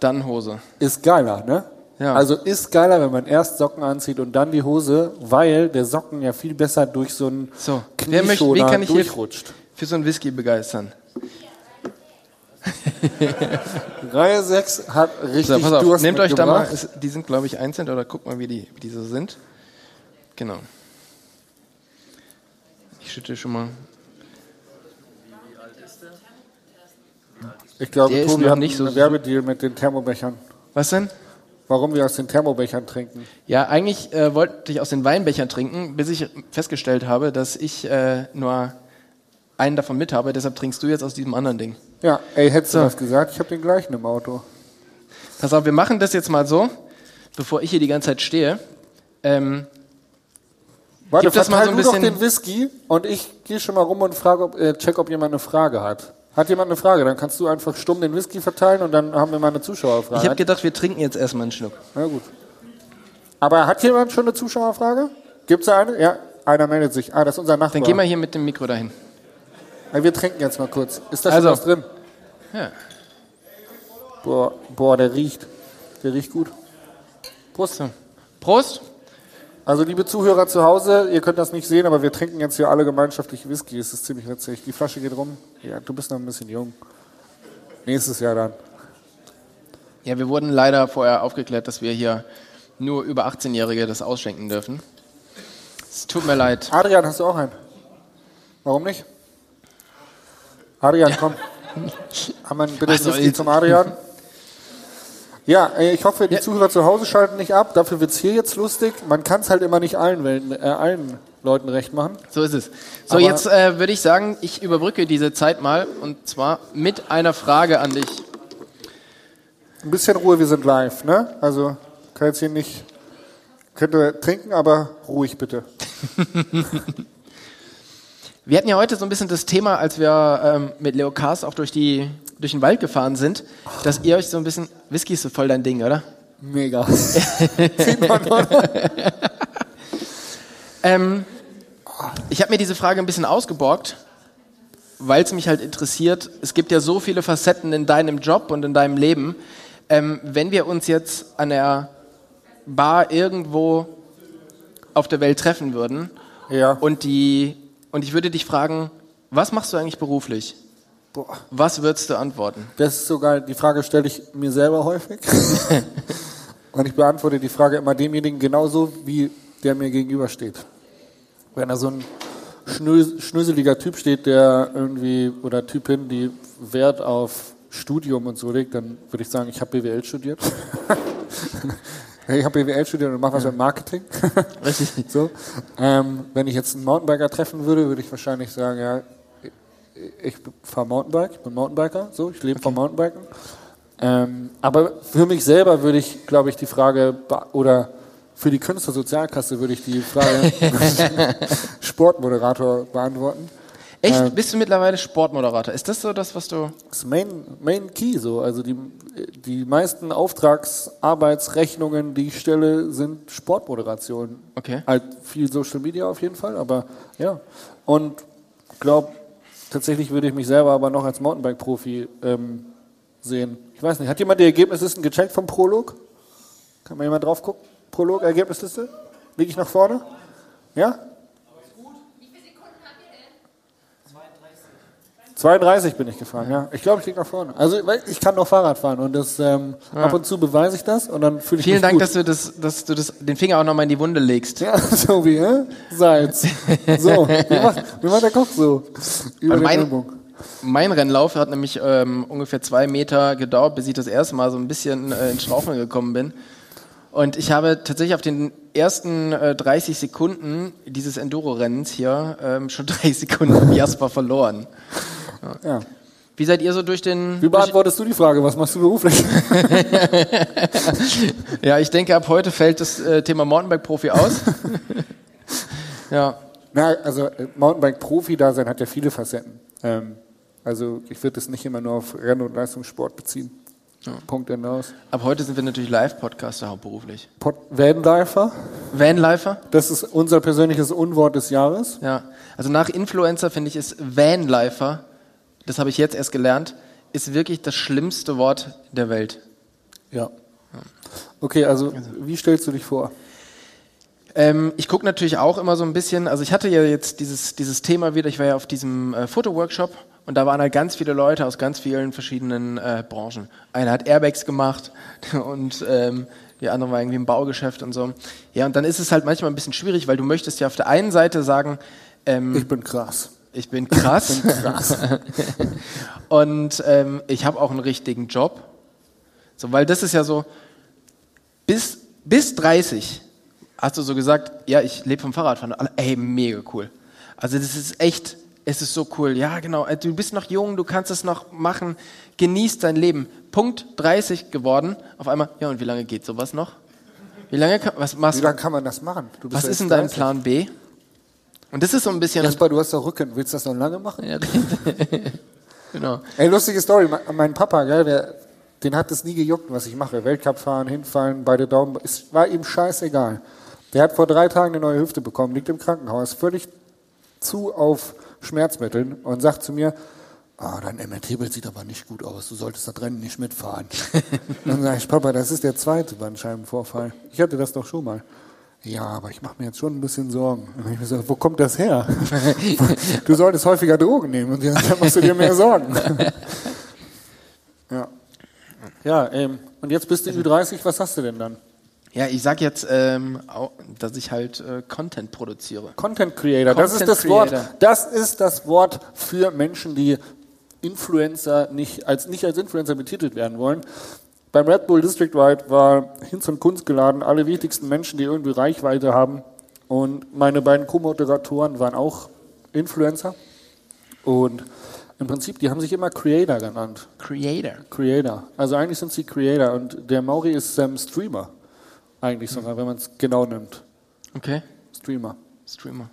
dann Hose. Ist geiler, ne? Ja. Also ist geiler, wenn man erst Socken anzieht und dann die Hose, weil der Socken ja viel besser durch so einen So, wer möchte, wen kann ich hier durchrutscht. für so einen Whisky begeistern? *laughs* Reihe 6 hat richtig So, pass auf, Durst nehmt euch da mal, die sind glaube ich einzeln oder guckt mal, wie die, wie die so sind. Genau. Ich schütte schon mal. Ich glaube, Der ist Tobi noch hat nicht so einen Werbedeal mit den Thermobechern. Was denn? Warum wir aus den Thermobechern trinken. Ja, eigentlich äh, wollte ich aus den Weinbechern trinken, bis ich festgestellt habe, dass ich äh, nur einen davon mit habe. Deshalb trinkst du jetzt aus diesem anderen Ding. Ja, ey, hättest So. du was gesagt? Ich habe den gleichen im Auto. Pass auf, wir machen das jetzt mal so, bevor ich hier die ganze Zeit stehe. Ähm, Warte, Gib das mal so ein bisschen- den Whisky und ich gehe schon mal rum und frage, ob, äh, check, ob jemand eine Frage hat. Hat jemand eine Frage? Dann kannst du einfach stumm den Whisky verteilen und dann haben wir mal eine Zuschauerfrage. ich habe gedacht, wir trinken jetzt erstmal einen Schluck. Na gut. Aber hat jemand schon eine Zuschauerfrage? Gibt's da eine? Ja, einer meldet sich. Ah, das ist unser Nachbar. Dann geh mal hier mit dem Mikro dahin. Ja, wir trinken jetzt mal kurz. Ist da Also. schon was drin? Ja. Boah, boah, der riecht. Der riecht gut. Prost. Prost. Also liebe Zuhörer zu Hause, ihr könnt das nicht sehen, aber wir trinken jetzt hier alle gemeinschaftlich Whisky. Es ist ziemlich witzig. Die Flasche geht rum. Ja, du bist noch ein bisschen jung. Nächstes Jahr dann. Ja, wir wurden leider vorher aufgeklärt, dass wir hier nur über 18-Jährige das ausschenken dürfen. Es tut mir leid. Adrian, hast du auch einen? Warum nicht? Adrian, komm. *laughs* Haben wir bitte Whisky jetzt- zum Adrian? Ja, ey, ich hoffe, die Zuhörer zu Hause schalten nicht ab. Dafür wird's hier jetzt lustig. Man kann es halt immer nicht allen, äh, allen Leuten recht machen. So ist es. So, Aber- jetzt äh, würde ich sagen, ich überbrücke diese Zeit mal und zwar mit einer Frage an dich. Ein bisschen Ruhe, wir sind live, ne? Also, kann jetzt hier nicht, könnte trinken, aber ruhig bitte. *laughs* Wir hatten ja heute so ein bisschen das Thema, als wir ähm, mit Leo Kars auch durch, die, durch den Wald gefahren sind, dass ihr euch so ein bisschen. Whisky ist so voll dein Ding, oder? Mega. *laughs* Ähm, ich habe mir diese Frage ein bisschen ausgeborgt, weil es mich halt interessiert. Es gibt ja so viele Facetten in deinem Job und in deinem Leben. Ähm, wenn wir uns jetzt an der Bar irgendwo auf der Welt treffen würden Ja. und, die, und ich würde dich fragen, was machst du eigentlich beruflich? Boah. Was würdest du antworten? Das ist sogar, die Frage stelle ich mir selber häufig. *laughs* Und ich beantworte die Frage immer demjenigen genauso, wie der mir gegenübersteht. Wenn da so ein schnös schnöseliger Typ steht, der irgendwie, oder Typin, die Wert auf Studium und so legt, dann würde ich sagen, ich habe BWL studiert. *laughs* ich habe BWL studiert und mache was mit Marketing. Richtig. *laughs* so. Ähm, wenn ich jetzt einen Mountainbiker treffen würde, würde ich wahrscheinlich sagen, ja, ich fahre Mountainbike, ich bin Mountainbiker, so, ich lebe vom Mountainbiken. Ähm, aber für mich selber würde ich, glaube ich, die Frage, oder für die Künstlersozialkasse würde ich die Frage *laughs* Sportmoderator beantworten. Echt? Ähm. Bist du mittlerweile Sportmoderator? Ist das so das, was du. Das ist Main, Main Key so. Also die, die meisten Auftragsarbeitsrechnungen, die ich stelle, sind Sportmoderation. Okay. Halt viel Social Media auf jeden Fall, aber ja. Und glaube, tatsächlich würde ich mich selber aber noch als Mountainbike-Profi ähm, sehen. Ich weiß nicht, hat jemand die Ergebnislisten gecheckt vom Prolog? Kann mal jemand drauf gucken? Prolog, Ergebnisliste? Liege ich nach vorne? Ja? 32 bin ich gefahren, ja. Ich glaube, ich liege nach vorne. Also ich kann noch Fahrrad fahren und das ähm, ab und zu beweise ich das und dann fühle ich Vielen mich Dank, gut. dass du, das, dass du das, den Finger auch nochmal in die Wunde legst. Ja, *laughs* so wie, hä? Salz. *laughs* So, wie macht, wie macht der Koch so? Über Und den mein- Ellbogen. Mein Rennlauf hat nämlich ähm, ungefähr zwei Meter gedauert, bis ich das erste Mal so ein bisschen äh, ins Straucheln gekommen bin. Und ich habe tatsächlich auf den ersten äh, 30 Sekunden dieses Enduro-Rennens hier ähm, schon *laughs* 30 Sekunden Jasper verloren. Ja. Wie seid ihr so durch den... Wie beantwortest du die Frage? Was machst du beruflich? *laughs* ja, ich denke, ab heute fällt das äh, Thema Mountainbike-Profi aus. *laughs* ja. Na, also äh, Mountainbike-Profi da sein hat ja viele Facetten. Ähm, also ich würde das nicht immer nur auf Renn- und Leistungssport beziehen. Punkt Ende aus. Ab heute sind wir natürlich Live-Podcaster hauptberuflich. Pod Vanlifer, Vanlifer? das ist unser persönliches Unwort des Jahres. Ja, also nach Influencer finde ich ist Vanlifer, das habe ich jetzt erst gelernt, ist wirklich das schlimmste Wort der Welt. Ja. Okay, also wie stellst du dich vor? Ähm, ich gucke natürlich auch immer so ein bisschen, also ich hatte ja jetzt dieses, dieses Thema wieder, ich war ja auf diesem äh, Fotoworkshop und da waren halt ganz viele Leute aus ganz vielen verschiedenen äh, Branchen. Einer hat Airbags gemacht *laughs* und ähm, die andere war irgendwie im Baugeschäft und so. Ja, und dann ist es halt manchmal ein bisschen schwierig, weil du möchtest ja auf der einen Seite sagen, ähm, Ich bin krass. Ich bin krass Krass. *laughs* und ähm, ich habe auch einen richtigen Job. So, weil das ist ja so, bis, bis 30 hast du so gesagt, ja, ich lebe vom Fahrradfahren. Ey, mega cool. Also das ist echt, es ist so cool. Ja, genau, äh, du bist noch jung, du kannst es noch machen, genieß dein Leben. Punkt 30 geworden, auf einmal, ja, und wie lange geht sowas noch? Wie lange, kann, was machst Wie lange kann man das machen? Was ja ist denn dein 30. Plan B? Und das ist so ein bisschen, Jasper, du hast doch Rücken. Willst du das noch lange machen? ja, *laughs* genau. Ey, lustige Story. Me- Mein Papa, gell, der, den hat es nie gejuckt, was ich mache. Weltcup fahren, hinfallen, beide Daumen. Es war ihm scheißegal. Der hat vor drei Tagen eine neue Hüfte bekommen, liegt im Krankenhaus, völlig zu auf Schmerzmitteln und sagt zu mir, ah, dein MRT-Bild sieht aber nicht gut aus, du solltest das Rennen nicht mitfahren. *laughs* dann sage ich, Papa, das ist der zweite Bandscheibenvorfall. Ich hatte das doch schon mal. Ja, aber ich mache mir jetzt schon ein bisschen Sorgen. Und ich mir gesagt, wo kommt das her? *laughs* du solltest häufiger Drogen nehmen und dann machst du dir mehr Sorgen. *laughs* ja. Ja, ähm, und jetzt bist du Ü30, was hast du denn dann? Ja, ich sag jetzt, ähm, dass ich halt äh, Content produziere. Content Creator, das ist Content das Wort. Creator. Das ist das Wort für Menschen, die Influencer nicht als nicht als Influencer betitelt werden wollen. Beim Red Bull District Ride war Hinz und Kunst geladen, alle wichtigsten Menschen, die irgendwie Reichweite haben. Und meine beiden Co-Moderatoren waren auch Influencer. Und im Prinzip, die haben sich immer Creator genannt. Creator. Creator. Also eigentlich sind sie Creator und der Mauri ist ähm, Streamer. Eigentlich sogar, wenn man es genau nimmt. Okay. Streamer. Streamer.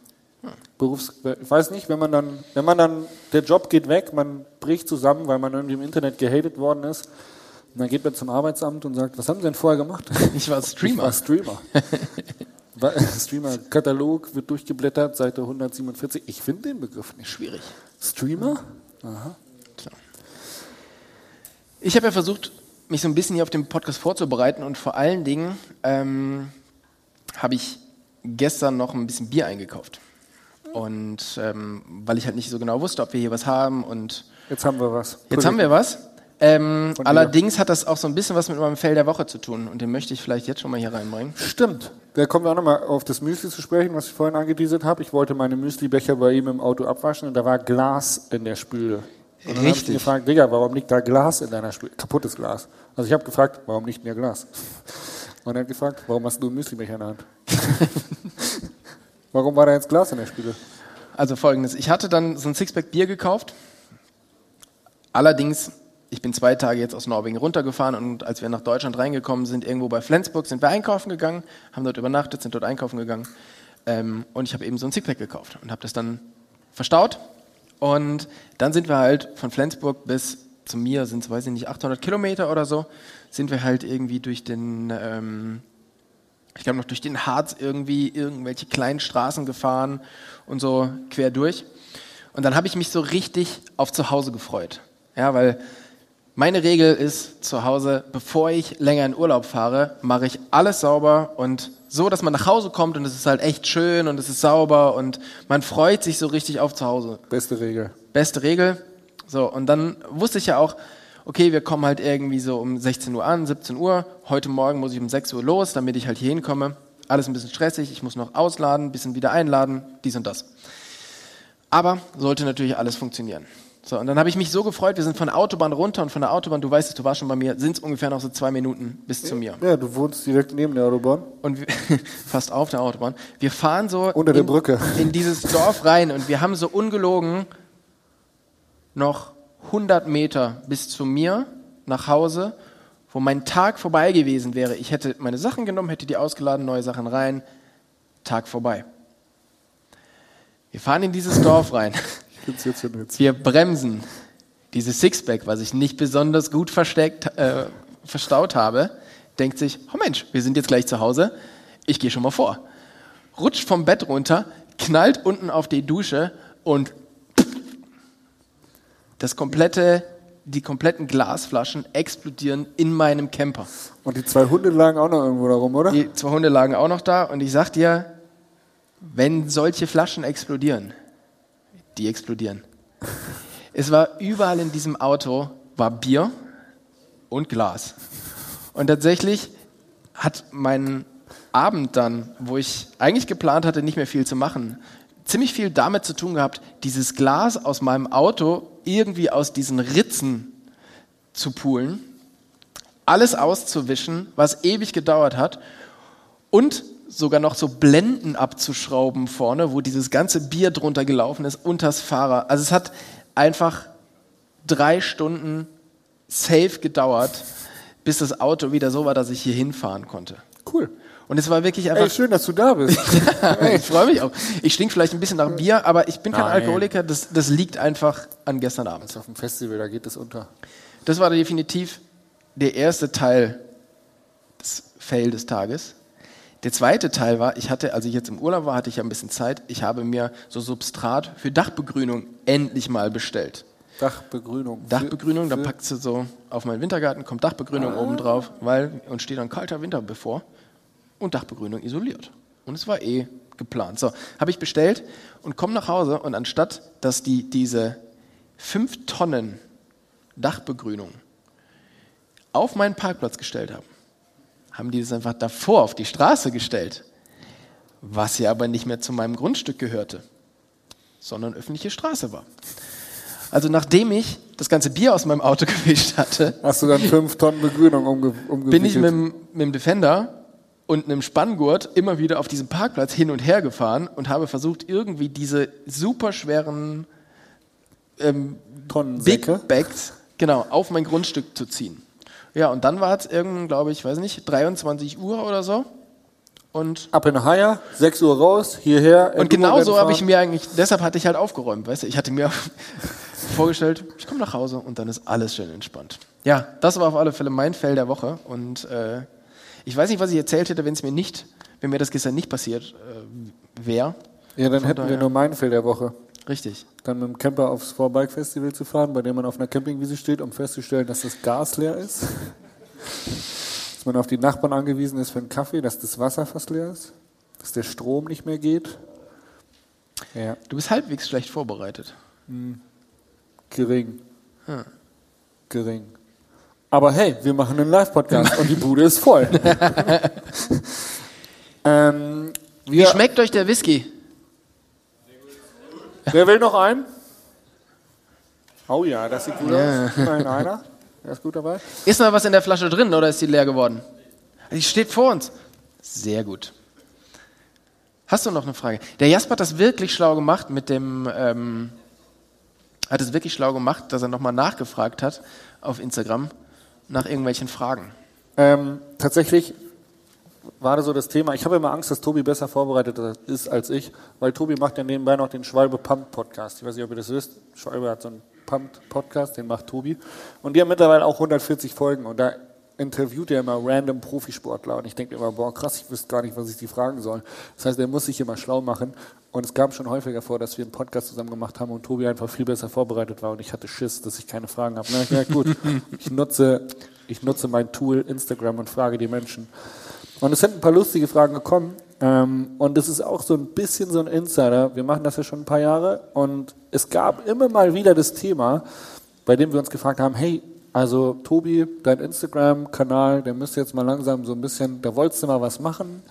Berufs ich weiß nicht, wenn man dann, wenn man dann, der Job geht weg, man bricht zusammen, weil man irgendwie im Internet gehatet worden ist. Und dann geht man zum Arbeitsamt und sagt, was haben Sie denn vorher gemacht? *laughs* Ich war Ich Streamer. war Streamer. *laughs* *laughs* Streamer, Katalog wird durchgeblättert, Seite 147. Ich finde den Begriff nicht. Schwierig. Streamer? Ich habe ja versucht, mich so ein bisschen hier auf den Podcast vorzubereiten und vor allen Dingen ähm, habe ich gestern noch ein bisschen Bier eingekauft. Und ähm, weil ich halt nicht so genau wusste, ob wir hier was haben und Jetzt haben wir was. jetzt haben wir was. Ähm, allerdings hat das auch so ein bisschen was mit meinem Fell der Woche zu tun und den möchte ich vielleicht jetzt schon mal hier reinbringen. Stimmt. Da kommen wir auch nochmal auf das Müsli zu sprechen, was ich vorhin angeteasert habe. Ich wollte meine Müslibecher bei ihm im Auto abwaschen und da war Glas in der Spüle. Und dann habe ich Richtig. gefragt, Digga, warum liegt da Glas in deiner Spüle? Kaputtes Glas. Also ich habe gefragt, warum liegt hier Glas? *laughs* Und er hat gefragt, warum hast du einen Müslibecher in der Hand? *laughs* warum war da jetzt Glas in der Spüle? Also folgendes, ich hatte dann so ein Sixpack Bier gekauft. Allerdings, ich bin zwei Tage jetzt aus Norwegen runtergefahren und als wir nach Deutschland reingekommen sind, irgendwo bei Flensburg, sind wir einkaufen gegangen, haben dort übernachtet, sind dort einkaufen gegangen. Ähm, und ich habe eben so ein Sixpack gekauft und habe das dann verstaut. Und dann sind wir halt von Flensburg bis zu mir, sind es, weiß ich nicht, 800 Kilometer oder so, sind wir halt irgendwie durch den, ähm, ich glaube noch durch den Harz irgendwie irgendwelche kleinen Straßen gefahren und so quer durch. Und dann habe ich mich so richtig auf zu Hause gefreut. Ja, weil meine Regel ist zu Hause, bevor ich länger in Urlaub fahre, mache ich alles sauber und so, dass man nach Hause kommt und es ist halt echt schön und es ist sauber und man freut sich so richtig auf zu Hause. Beste Regel. Beste Regel. So, und dann wusste ich ja auch, okay, wir kommen halt irgendwie so um 16 Uhr an, 17 Uhr. Heute Morgen muss ich um 6 Uhr los, damit ich halt hier hinkomme. Alles ein bisschen stressig, ich muss noch ausladen, ein bisschen wieder einladen, dies und das. Aber sollte natürlich alles funktionieren. So, und dann habe ich mich so gefreut, wir sind von der Autobahn runter und von der Autobahn, du weißt es, du warst schon bei mir, sind es ungefähr noch so zwei Minuten bis zu mir. Ja, du wohnst direkt neben der Autobahn. Und wir, *laughs* fast auf der Autobahn. Wir fahren so Unter der in, Brücke. in dieses Dorf rein und wir haben so ungelogen noch 100 Meter bis zu mir nach Hause, wo mein Tag vorbei gewesen wäre. Ich hätte meine Sachen genommen, hätte die ausgeladen, neue Sachen rein, Tag vorbei. Wir fahren in dieses Dorf rein. Jetzt schon witzig. Wir bremsen dieses Sixpack, was ich nicht besonders gut versteckt, äh, verstaut habe, denkt sich, oh Mensch, wir sind jetzt gleich zu Hause, ich gehe schon mal vor. Rutscht vom Bett runter, knallt unten auf die Dusche und das komplette die kompletten Glasflaschen explodieren in meinem Camper. Und die zwei Hunde lagen auch noch irgendwo da rum, oder? Die zwei Hunde lagen auch noch da und ich sag dir, wenn solche Flaschen explodieren, die explodieren. Es war überall in diesem Auto war Bier und Glas. Und tatsächlich hat mein Abend dann, wo ich eigentlich geplant hatte, nicht mehr viel zu machen, ziemlich viel damit zu tun gehabt, dieses Glas aus meinem Auto irgendwie aus diesen Ritzen zu poolen, alles auszuwischen, was ewig gedauert hat und sogar noch so Blenden abzuschrauben vorne, wo dieses ganze Bier drunter gelaufen ist, unters Fahrer. Also es hat einfach drei Stunden safe gedauert, bis das Auto wieder so war, dass ich hier hinfahren konnte. Cool. Und es war wirklich einfach. Ey, schön, dass du da bist. *laughs* ich freue mich auch. Ich stink vielleicht ein bisschen nach Bier, aber ich bin kein Nein. Alkoholiker. Das, das liegt einfach an gestern Abend. auf dem Festival, da geht es unter. Das war definitiv der erste Teil des Fail des Tages. Der zweite Teil war, ich hatte, als ich jetzt im Urlaub war, hatte ich ja ein bisschen Zeit. Ich habe mir so Substrat für Dachbegrünung endlich mal bestellt. Dachbegrünung. Dachbegrünung, dann Für- packst du so auf meinen Wintergarten, kommt Dachbegrünung oben drauf, weil uns steht ein kalter Winter bevor und Dachbegrünung isoliert. Und es war eh geplant. So, habe ich bestellt und komme nach Hause und anstatt, dass die diese 5 Tonnen Dachbegrünung auf meinen Parkplatz gestellt haben, haben die das einfach davor auf die Straße gestellt, was ja aber nicht mehr zu meinem Grundstück gehörte, sondern öffentliche Straße war. Also nachdem ich das ganze Bier aus meinem Auto *laughs* gewischt hatte, Hast du dann fünf Tonnen Begrünung umge umgewickelt? bin ich mit, dem- mit dem Defender und einem Spanngurt immer wieder auf diesem Parkplatz hin und her gefahren und habe versucht, irgendwie diese super schweren ähm. Big Bags genau, auf mein Grundstück zu ziehen. Ja, und dann war es irgendwann, glaube ich, weiß nicht, 23 Uhr oder so. Und, Ab in Haier, 6 Uhr raus, hierher. und genau so habe ich mir eigentlich, deshalb hatte ich halt aufgeräumt, weißt du, ich hatte mir *laughs* vorgestellt, ich komme nach Hause und dann ist alles schön entspannt. Ja, das war auf alle Fälle mein Fell der Woche und äh, ich weiß nicht, was ich erzählt hätte, wenn es mir nicht, wenn mir das gestern nicht passiert äh, wäre. Ja, dann Von hätten wir daher- nur meinen Fail der Woche. Richtig. Dann mit dem Camper aufs Four-Bike Festival zu fahren, bei dem man auf einer Campingwiese steht, um festzustellen, dass das Gas leer ist. *laughs* dass man auf die Nachbarn angewiesen ist für einen Kaffee, dass das Wasser fast leer ist. Dass der Strom nicht mehr geht. Ja, Du bist halbwegs schlecht vorbereitet. gering. Gering. Aber hey, wir machen einen Live-Podcast und die Bude ist voll. *laughs* ähm, Wie schmeckt euch der Whisky? Wer will noch einen? Oh ja, das sieht gut aus. Immerhin einer. Der ist gut dabei. Ist noch was in der Flasche drin oder ist die leer geworden? Die steht vor uns. Sehr gut. Hast du noch eine Frage? Der Jasper hat das wirklich schlau gemacht mit dem, ähm, hat es wirklich schlau gemacht, dass er nochmal nachgefragt hat auf Instagram nach irgendwelchen Fragen. Ähm, tatsächlich war das so das Thema. Ich habe immer Angst, dass Tobi besser vorbereitet ist als ich, weil Tobi macht ja nebenbei noch den Schwalbe Pump Podcast. Ich weiß nicht, ob ihr das wisst. Schwalbe hat so einen Pump Podcast, den macht Tobi. Und die haben mittlerweile auch 140 Folgen und da interviewt er immer random Profisportler und ich denke immer, boah, krass, ich wüsste gar nicht, was ich die fragen soll. Das heißt, er muss sich immer schlau machen und es kam schon häufiger vor, dass wir einen Podcast zusammen gemacht haben und Tobi einfach viel besser vorbereitet war und ich hatte Schiss, dass ich keine Fragen habe. Na ja, gut, ich nutze, ich nutze mein Tool Instagram und frage die Menschen. Und es sind ein paar lustige Fragen gekommen. Ähm, und das ist auch so ein bisschen so ein Insider. Wir machen das ja schon ein paar Jahre. Und es gab immer mal wieder das Thema, bei dem wir uns gefragt haben, hey, also Tobi, dein Instagram-Kanal, der müsste jetzt mal langsam so ein bisschen, da wolltest du mal was machen.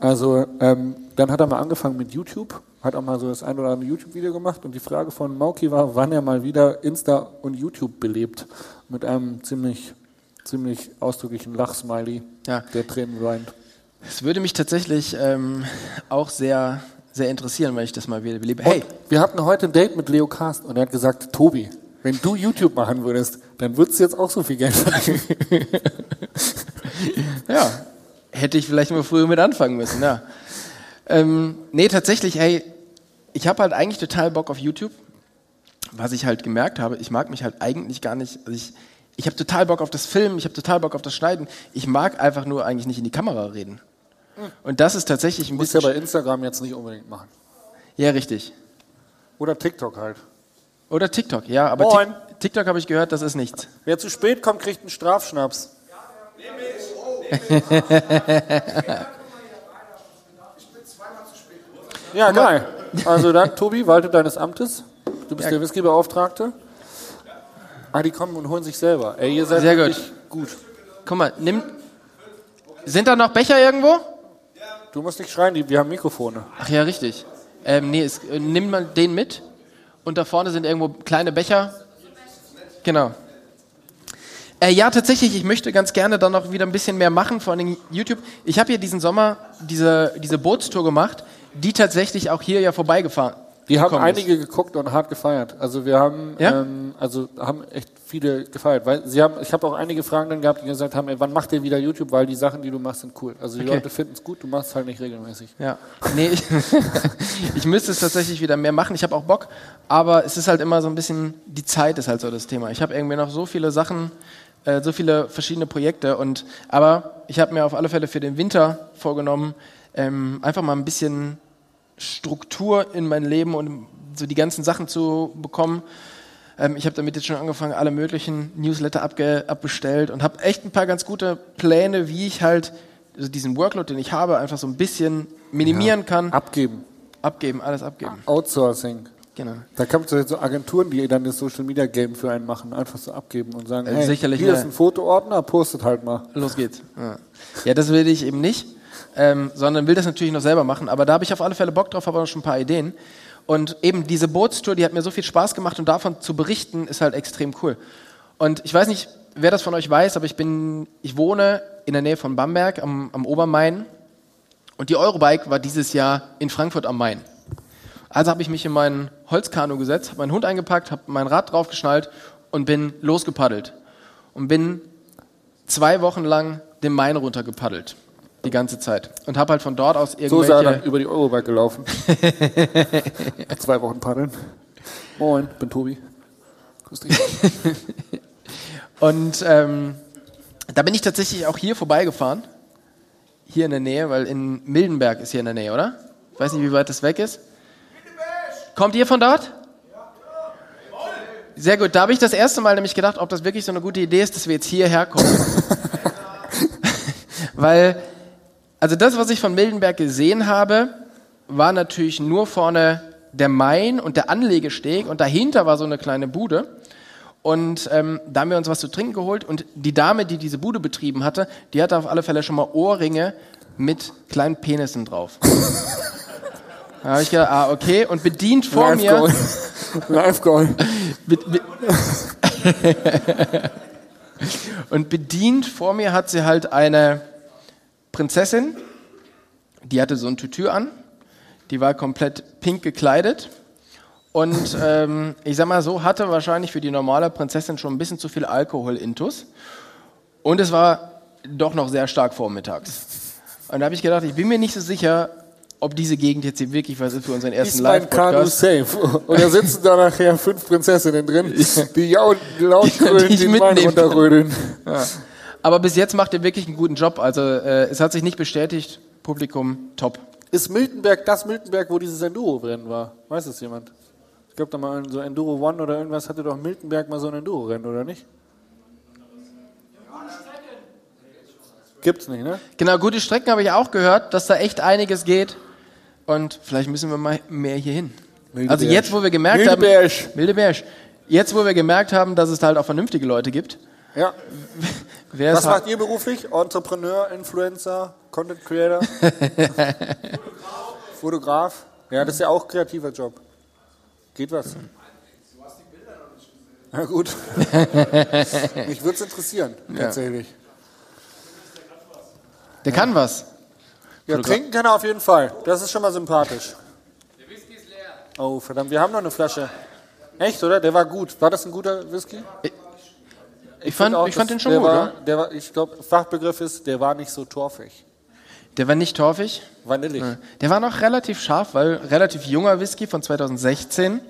Also ähm, dann hat er mal angefangen mit YouTube, hat auch mal so das ein oder andere YouTube-Video gemacht. Und die Frage von Mauki war, wann er mal wieder Insta und YouTube belebt. Mit einem ziemlich, ziemlich ausdrücklichen Lachsmiley, Ja. der Tränen weint. Es würde mich tatsächlich ähm, auch sehr, sehr interessieren, wenn ich das mal wieder belebe. Hey, Wir hatten heute ein Date mit Leo Cast und er hat gesagt, Tobi, wenn du YouTube machen würdest, dann würdest du jetzt auch so viel Geld verdienen. *laughs* Ja, hätte ich vielleicht mal früher mit anfangen müssen, ja. Ähm, nee, tatsächlich, hey, ich habe halt eigentlich total Bock auf YouTube. Was ich halt gemerkt habe, ich mag mich halt eigentlich gar nicht, also ich, ich habe total Bock auf das Filmen, ich habe total Bock auf das Schneiden. Ich mag einfach nur eigentlich nicht in die Kamera reden. Und das ist tatsächlich ein Musst ja bisschen... bei Instagram jetzt nicht unbedingt machen. Ja, richtig. Oder TikTok halt. Oder TikTok, ja, aber Moin. Tik- TikTok habe ich gehört, das ist nichts. Wer zu spät kommt, kriegt einen Strafschnaps. Ja, geil. Also dann, Tobi, walte deines Amtes. Du bist der Whisky-Beauftragte. Ah, die kommen und holen sich selber. Ey, ihr seid Sehr gut. gut. Guck mal, nimm. Sind da noch Becher irgendwo? Du musst nicht schreien, die, wir haben Mikrofone. Ach ja, richtig. Ähm, nee, es, äh, nimm mal den mit. Und da vorne sind irgendwo kleine Becher. Genau. Äh, ja, tatsächlich, ich möchte ganz gerne dann noch wieder ein bisschen mehr machen, vor allem YouTube. Ich habe hier diesen Sommer diese, diese Bootstour gemacht, die tatsächlich auch hier ja vorbeigefahren Die haben gekommen ist. einige geguckt und hart gefeiert. Also wir haben, Ja? ähm, also haben echt viele gefeiert. Weil sie haben, ich habe auch einige Fragen dann gehabt, die gesagt haben, ey, wann macht ihr wieder YouTube? Weil die Sachen, die du machst, sind cool. Also die Okay. Leute finden es gut, du machst es halt nicht regelmäßig. Ja, nee, ich, *laughs* ich müsste es tatsächlich wieder mehr machen. Ich habe auch Bock, aber es ist halt immer so ein bisschen, die Zeit ist halt so das Thema. Ich habe irgendwie noch so viele Sachen, äh, so viele verschiedene Projekte und, aber ich habe mir auf alle Fälle für den Winter vorgenommen, ähm, einfach mal ein bisschen Struktur in mein Leben und so die ganzen Sachen zu bekommen. Ähm, ich habe damit jetzt schon angefangen, alle möglichen Newsletter abbestellt und habe echt ein paar ganz gute Pläne, wie ich halt also diesen Workload, den ich habe, einfach so ein bisschen minimieren kann. Abgeben. Abgeben, alles abgeben. Outsourcing. Genau. Da kommt so so Agenturen, die dann das Social Media Game für einen machen, einfach so abgeben und sagen, Äh, hey, sicherlich hier eine- ist ein Fotoordner, postet halt mal. Los geht's. Ja, ja das will ich eben nicht, ähm, sondern will das natürlich noch selber machen. Aber da habe ich auf alle Fälle Bock drauf, habe auch schon ein paar Ideen. Und eben diese Bootstour, die hat mir so viel Spaß gemacht und davon zu berichten, ist halt extrem cool. Und ich weiß nicht, wer das von euch weiß, aber ich bin, ich wohne in der Nähe von Bamberg am, am Obermain. Und die Eurobike war dieses Jahr in Frankfurt am Main. Also habe ich mich in mein Holzkanu gesetzt, habe meinen Hund eingepackt, habe mein Rad draufgeschnallt und bin losgepaddelt. Und bin zwei Wochen lang den Main runtergepaddelt. Die ganze Zeit. Und habe halt von dort aus So ist er dann irgendwelche... über die Eurobike gelaufen. *laughs* Zwei Wochen paddeln. Moin, bin Tobi. Grüß dich. *laughs* Und ähm, da bin ich tatsächlich auch hier vorbeigefahren. Hier in der Nähe, weil in Mildenberg ist hier in der Nähe, oder? Ich weiß nicht, wie weit das weg ist. Kommt ihr von dort? Sehr gut. Da habe ich das erste Mal nämlich gedacht, ob das wirklich so eine gute Idee ist, dass wir jetzt hierher kommen. *laughs* weil, also das, was ich von Mildenberg gesehen habe, war natürlich nur vorne der Main und der Anlegesteg und dahinter war so eine kleine Bude. Und ähm, da haben wir uns was zu trinken geholt und die Dame, die diese Bude betrieben hatte, die hatte auf alle Fälle schon mal Ohrringe mit kleinen Penissen drauf. *laughs* da habe ich gedacht, ah, okay. Und bedient vor Live mir, Goal. Live Goal. be, be, und bedient vor mir hat sie halt eine Prinzessin, die hatte so ein Tütü an, die war komplett pink gekleidet und ähm, ich sag mal so, hatte wahrscheinlich für die normale Prinzessin schon ein bisschen zu viel Alkohol intus und es war doch noch sehr stark vormittags. Und da habe ich gedacht, ich bin mir nicht so sicher, ob diese Gegend jetzt hier wirklich was ist für unseren ersten Ist mein Kanu Live-Podcast. safe? *laughs* Und da sitzen da nachher fünf Prinzessinnen drin, *laughs* die laut grölen, Die die den Wein mitnehmen kann. Aber bis jetzt macht er wirklich einen guten Job. Also äh, es hat sich nicht bestätigt. Publikum top. Ist Miltenberg das Miltenberg, wo dieses Enduro-Rennen war? Weiß es jemand? Ich glaube, da mal so Enduro One oder irgendwas hatte doch Miltenberg mal so ein Enduro-Rennen, oder nicht? Gibt's nicht, ne? Genau, gute Strecken habe ich auch gehört, dass da echt einiges geht. Und vielleicht müssen wir mal mehr hier hin. Also jetzt, wo wir gemerkt Mildeberg. haben, Mildeberg. Jetzt, wo wir gemerkt haben, dass es halt auch vernünftige Leute gibt, Ja. *laughs* wäre Was macht ihr beruflich? Entrepreneur, Influencer, Content Creator? *laughs* Fotograf? Ja, das ist ja auch ein kreativer Job. Geht was? Na gut. *laughs* Mich würde es interessieren, tatsächlich. der kann was. Ja, Fotogra- trinken kann er auf jeden Fall. Das ist schon mal sympathisch. Der Whisky ist leer. Oh, verdammt, wir haben noch eine Flasche. Echt, oder? Der war gut. War das ein guter Whisky? Ich fand, Auch ich fand den schon der gut, war, der war, Ich glaube, Fachbegriff ist, der war nicht so torfig. Der war nicht torfig. Vanillig. Der war noch relativ scharf, weil relativ junger Whisky von 2016,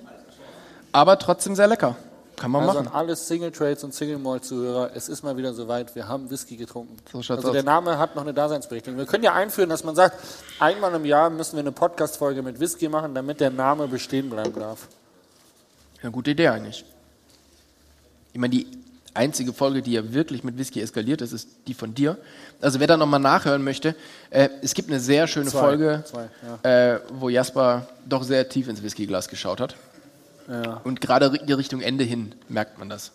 aber trotzdem sehr lecker. Kann man Also an machen. alle Single Trades und Single Malt Zuhörer, es ist mal wieder soweit, wir haben Whisky getrunken. So also aus. der Name hat noch eine Daseinsberechtigung. Wir können ja einführen, dass man sagt, einmal im Jahr müssen wir eine Podcast-Folge mit Whisky machen, damit der Name bestehen bleiben darf. Ja, gute Idee eigentlich. Ich meine, die einzige Folge, die ja wirklich mit Whisky eskaliert ist, ist die von dir. Also wer da nochmal nachhören möchte, äh, es gibt eine sehr schöne Zwei. Folge, Zwei, äh, wo Jasper doch sehr tief ins Whiskyglas geschaut hat. Ja. Und gerade ri- die Richtung Ende hin merkt man das.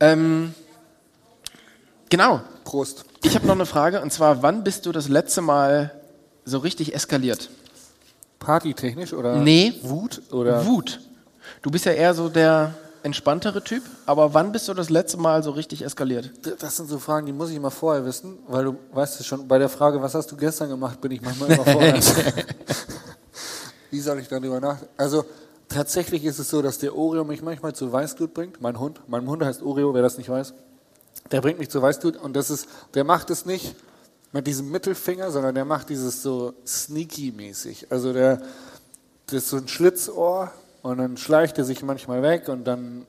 Ähm, genau. Prost. Ich habe noch eine Frage und zwar, wann bist du das letzte Mal so richtig eskaliert? Partytechnisch oder Nee. Wut oder Wut. Du bist ja eher so der entspanntere Typ, aber wann bist du das letzte Mal so richtig eskaliert? Das sind so Fragen, die muss ich mal vorher wissen, weil du weißt es schon, bei der Frage, was hast du gestern gemacht, bin ich manchmal immer vorher. *laughs* Wie soll ich darüber nachdenken? Also tatsächlich ist es so, dass der Oreo mich manchmal zu Weißglut bringt. Mein Hund, mein Hund heißt Oreo, wer das nicht weiß. Der bringt mich zu Weißglut und das ist, der macht es nicht mit diesem Mittelfinger, sondern der macht dieses so sneaky-mäßig. Also der, das ist so ein Schlitzohr und dann schleicht er sich manchmal weg und dann,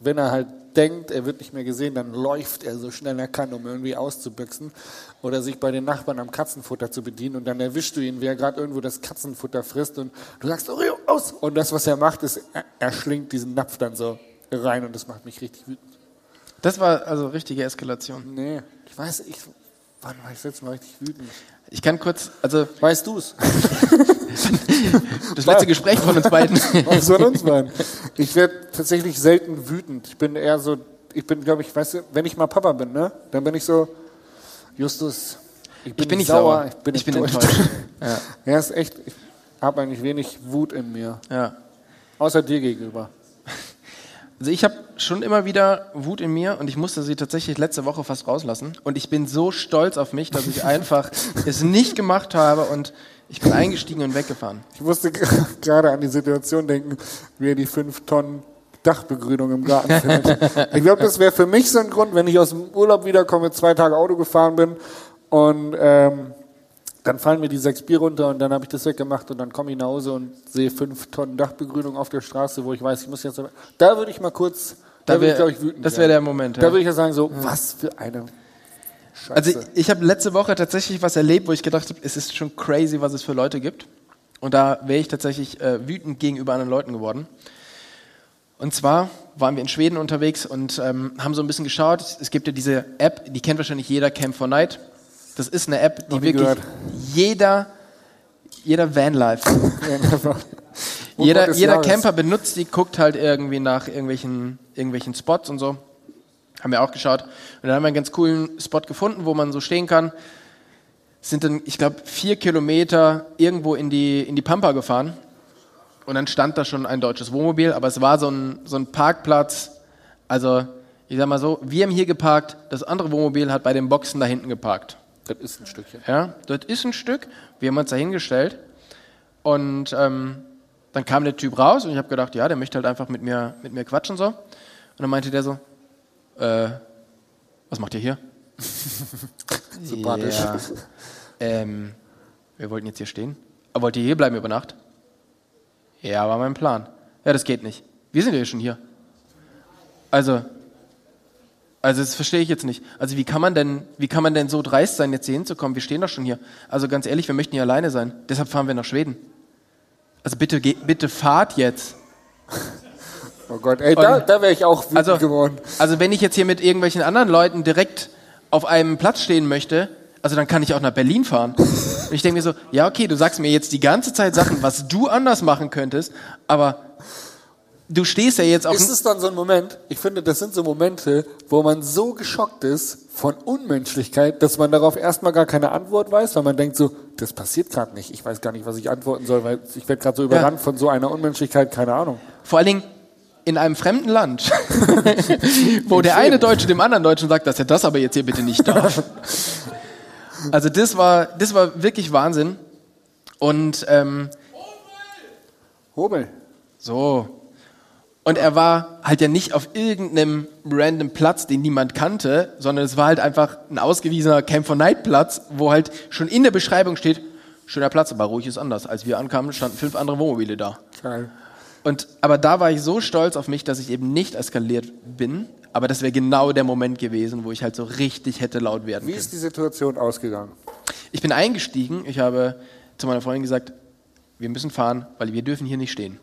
wenn er halt denkt, er wird nicht mehr gesehen, dann läuft er so schnell er kann, um irgendwie auszubüchsen oder sich bei den Nachbarn am Katzenfutter zu bedienen und dann erwischst du ihn, wie er gerade irgendwo das Katzenfutter frisst und du sagst, Oreo, aus! Und das, was er macht, ist, er, er schlingt diesen Napf dann so rein und das macht mich richtig wütend. Das war also richtige Eskalation. Nee, ich weiß, ich, wann war ich letzte Mal richtig wütend? Ich kann kurz, also Weißt du's? *laughs* *laughs* das letzte Gespräch von uns beiden. Was soll uns sein? Ich werde tatsächlich selten wütend. Ich bin eher so, ich bin, glaube ich, weißt du, wenn ich mal Papa bin, ne, dann bin ich so, Justus, ich bin, Ich bin nicht sauer, sauer. ich bin Ich bin enttäuscht. enttäuscht. *laughs* ja. ja, ist echt, ich habe eigentlich wenig Wut in mir. ja. Außer dir gegenüber. Also ich habe schon immer wieder Wut in mir und ich musste sie tatsächlich letzte Woche fast rauslassen. Und ich bin so stolz auf mich, dass ich *laughs* einfach es nicht gemacht habe und ich bin eingestiegen und weggefahren. Ich musste gerade an die Situation denken, wie er die fünf Tonnen Dachbegrünung im Garten findet. *laughs* Ich glaube, das wäre für mich so ein Grund, wenn ich aus dem Urlaub wiederkomme, zwei Tage Auto gefahren bin und ähm, dann fallen mir die sechs Bier runter und dann habe ich das weggemacht und dann komme ich nach Hause und sehe fünf Tonnen Dachbegrünung auf der Straße, wo ich weiß, ich muss jetzt. Da würde ich mal kurz, da, Da würde ich glaube ich wütend. das wäre der Moment, Da ja. würde ich ja sagen so, was für eine Scheiße. Also ich, ich habe letzte Woche tatsächlich was erlebt, wo ich gedacht habe, es ist schon crazy, was es für Leute gibt. Und da wäre ich tatsächlich äh, wütend gegenüber anderen Leuten geworden. Und zwar waren wir in Schweden unterwegs und ähm, haben so ein bisschen geschaut. Es gibt ja diese App, die kennt wahrscheinlich jeder, Camp for Night. Das ist eine App, die wirklich gehört. jeder, jeder Vanlife, *laughs* Oh jeder, jeder. Camper benutzt die, guckt halt irgendwie nach irgendwelchen, irgendwelchen Spots und so. Haben wir auch geschaut. Und dann haben wir einen ganz coolen Spot gefunden, wo man so stehen kann. Sind dann, ich glaube, vier Kilometer irgendwo in die, in die Pampa gefahren. Und dann stand da schon ein deutsches Wohnmobil, aber es war so ein, so ein Parkplatz. Also, ich sag mal so, wir haben hier geparkt, das andere Wohnmobil hat bei den Boxen da hinten geparkt. Das ist ein Stückchen. Ja, dort ist ein Stück. Wir haben uns da hingestellt. Und ähm, dann kam der Typ raus und ich habe gedacht, ja, der möchte halt einfach mit mir, mit mir quatschen so. Und dann meinte der so, äh, was macht ihr hier? *laughs* Sympathisch. Ja, ähm, wir wollten jetzt hier stehen. Aber wollt ihr hier bleiben über Nacht? Ja, war mein Plan. Ja, das geht nicht. Wir sind ja schon hier. Also, also das verstehe ich jetzt nicht. Also wie kann man denn, wie kann man denn so dreist sein, jetzt hier hinzukommen? Wir stehen doch schon hier. Also ganz ehrlich, wir möchten hier alleine sein. Deshalb fahren wir nach Schweden. Also bitte, geh- bitte fahrt jetzt. *laughs* Oh Gott, ey, da, Und- da wäre ich auch wütend Also, geworden. also wenn ich jetzt hier mit irgendwelchen anderen Leuten direkt auf einem Platz stehen möchte, also dann kann ich auch nach Berlin fahren. *laughs* Und ich denke mir so, ja okay, du sagst mir jetzt die ganze Zeit Sachen, was du anders machen könntest, aber du stehst ja jetzt auch... Ist es dann so ein Moment, ich finde, das sind so Momente, wo man so geschockt ist von Unmenschlichkeit, dass man darauf erstmal gar keine Antwort weiß, weil man denkt so, das passiert gerade nicht. Ich weiß gar nicht, was ich antworten soll, weil ich werde gerade so überrannt von so einer Unmenschlichkeit, keine Ahnung. Vor allen Dingen in einem fremden Land, *laughs* wo der eine Deutsche dem anderen Deutschen sagt, dass er das aber jetzt hier bitte nicht darf. *laughs* Also das war, das war wirklich Wahnsinn. Und ähm, Hobel. so. Und er war halt ja nicht auf irgendeinem random Platz, den niemand kannte, sondern es war halt einfach ein ausgewiesener Camp for Night Platz, wo halt schon in der Beschreibung steht, schöner Platz, aber ruhig ist anders. Als wir ankamen, standen fünf andere Wohnmobile da. Geil. Und, aber da war ich so stolz auf mich, dass ich eben nicht eskaliert bin. Aber das wäre genau der Moment gewesen, wo ich halt so richtig hätte laut werden Wie können. ist die Situation ausgegangen? Ich bin eingestiegen. Ich habe zu meiner Freundin gesagt, wir müssen fahren, weil wir dürfen hier nicht stehen.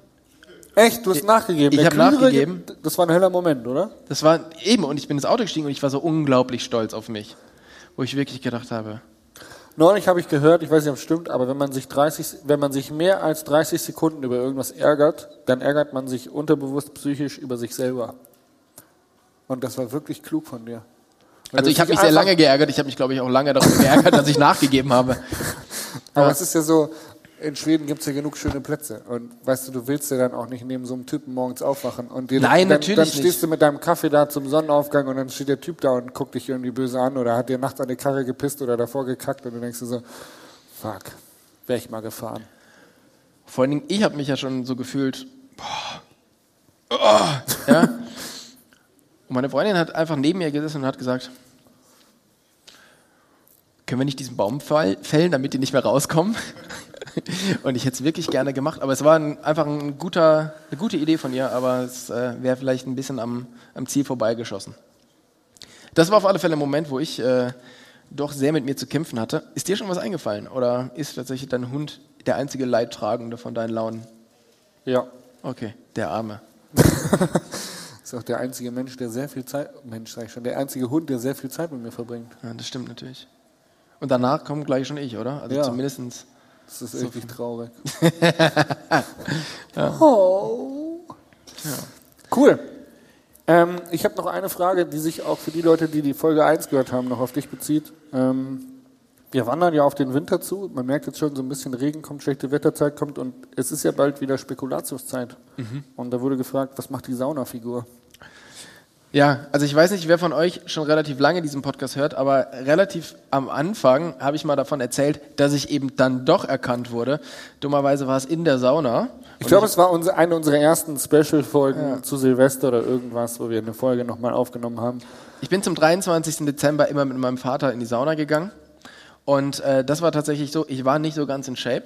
Echt? Du hast nachgegeben? ich Der hab Klügere, nachgegeben. Das war ein heller Moment, oder? Das war eben, und ich bin ins Auto gestiegen und ich war so unglaublich stolz auf mich. Wo ich wirklich gedacht habe, Neulich habe ich gehört, ich weiß nicht, ob es stimmt, aber wenn man sich 30, wenn man sich mehr als 30 Sekunden über irgendwas ärgert, dann ärgert man sich unterbewusst psychisch über sich selber. Und das war wirklich klug von dir. Wenn also ich habe mich sehr lange geärgert. Ich habe mich, glaube ich, auch lange darüber geärgert, dass ich *laughs* nachgegeben habe. Aber es ist ja so, in Schweden gibt es ja genug schöne Plätze. Und weißt du, du willst ja dann auch nicht neben so einem Typen morgens aufwachen. Und dir, Nein, dann, natürlich Dann nicht. stehst du mit deinem Kaffee da zum Sonnenaufgang und dann steht der Typ da und guckt dich irgendwie böse an oder hat dir nachts an die Karre gepisst oder davor gekackt und du denkst dir so, fuck, wäre ich mal gefahren. Vor allen Dingen, ich habe mich ja schon so gefühlt, boah, oh, ja. Und meine Freundin hat einfach neben mir gesessen und hat gesagt, können wir nicht diesen Baum fällen, damit die nicht mehr rauskommen? *laughs* Und ich hätte es wirklich gerne gemacht, aber es war ein, einfach ein guter, eine gute Idee von ihr, aber es äh, wäre vielleicht ein bisschen am, am Ziel vorbeigeschossen. Das war auf alle Fälle ein Moment, wo ich äh, doch sehr mit mir zu kämpfen hatte. Ist dir schon was eingefallen oder ist tatsächlich dein Hund der einzige Leidtragende von deinen Launen? Ja. Okay, der Arme. *laughs* Ist auch der einzige Mensch, der sehr viel Zeit, Mensch sag ich schon, der einzige Hund, der sehr viel Zeit mit mir verbringt. Ja, das stimmt natürlich. Und danach kommt gleich schon ich, oder? Also Ja. zumindestens. Das ist wirklich traurig. *laughs* oh. Cool. Ähm, ich habe noch eine Frage, die sich auch für die Leute, die die Folge 1 gehört haben, noch auf dich bezieht. Ähm, wir wandern ja auf den Winter zu. Man merkt jetzt schon, so ein bisschen Regen kommt, schlechte Wetterzeit kommt und es ist ja bald wieder Spekulatiuszeit. Und da wurde gefragt, was macht die Saunafigur? Ja, also ich weiß nicht, wer von euch schon relativ lange diesen Podcast hört, aber relativ am Anfang habe ich mal davon erzählt, dass ich eben dann doch erkannt wurde. Dummerweise war es in der Sauna. Ich glaube, es war unsere, eine unserer ersten Special-Folgen zu Silvester oder irgendwas, wo wir eine Folge nochmal aufgenommen haben. Ich bin zum 23. Dezember immer mit meinem Vater in die Sauna gegangen. Und äh, das war tatsächlich so, ich war nicht so ganz in Shape.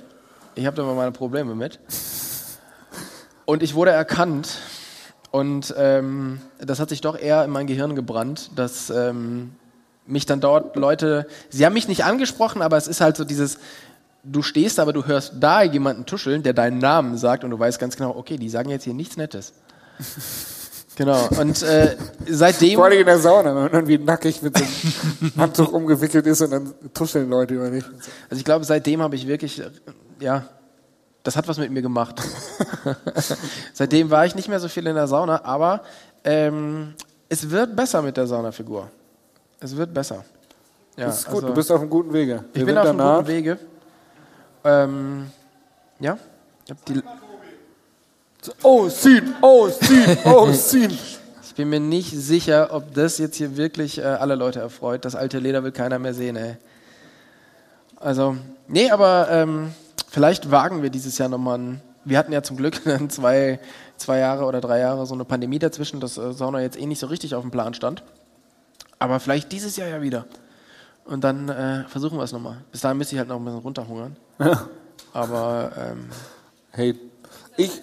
Ich habe da mal meine Probleme mit. Und ich wurde erkannt. Und ähm, das hat sich doch eher in mein Gehirn gebrannt, dass ähm, mich dann dort Leute, sie haben mich nicht angesprochen, aber es ist halt so dieses, du stehst, aber du hörst da jemanden tuscheln, der deinen Namen sagt und du weißt ganz genau, okay, die sagen jetzt hier nichts Nettes. *laughs* Genau. Und äh, seitdem. Vor allem in der Sauna, wenn man irgendwie nackig mit so einem Handtuch umgewickelt ist und dann tuscheln Leute über dich. Also ich glaube, seitdem habe ich wirklich, ja, das hat was mit mir gemacht. *laughs* seitdem war ich nicht mehr so viel in der Sauna, aber ähm, es wird besser mit der Saunafigur. Es wird besser. Ja, Das ist gut, also du bist auf einem guten Wege. ich Der bin auf einem guten Wege. Ähm, ja. Ich hab die, Oh, Scene, oh, Scene, oh, *laughs* Scene. Ich bin mir nicht sicher, ob das jetzt hier wirklich äh, alle Leute erfreut. Das alte Leder will keiner mehr sehen, ey. Also, nee, aber ähm, vielleicht wagen wir dieses Jahr nochmal ein. Wir hatten ja zum Glück *laughs* zwei, zwei Jahre oder drei Jahre so eine Pandemie dazwischen, dass äh, Sauna jetzt eh nicht so richtig auf dem Plan stand. Aber vielleicht dieses Jahr ja wieder. Und dann äh, versuchen wir es nochmal. Bis dahin müsste ich halt noch ein bisschen runterhungern. Aber ähm, Hey, ich.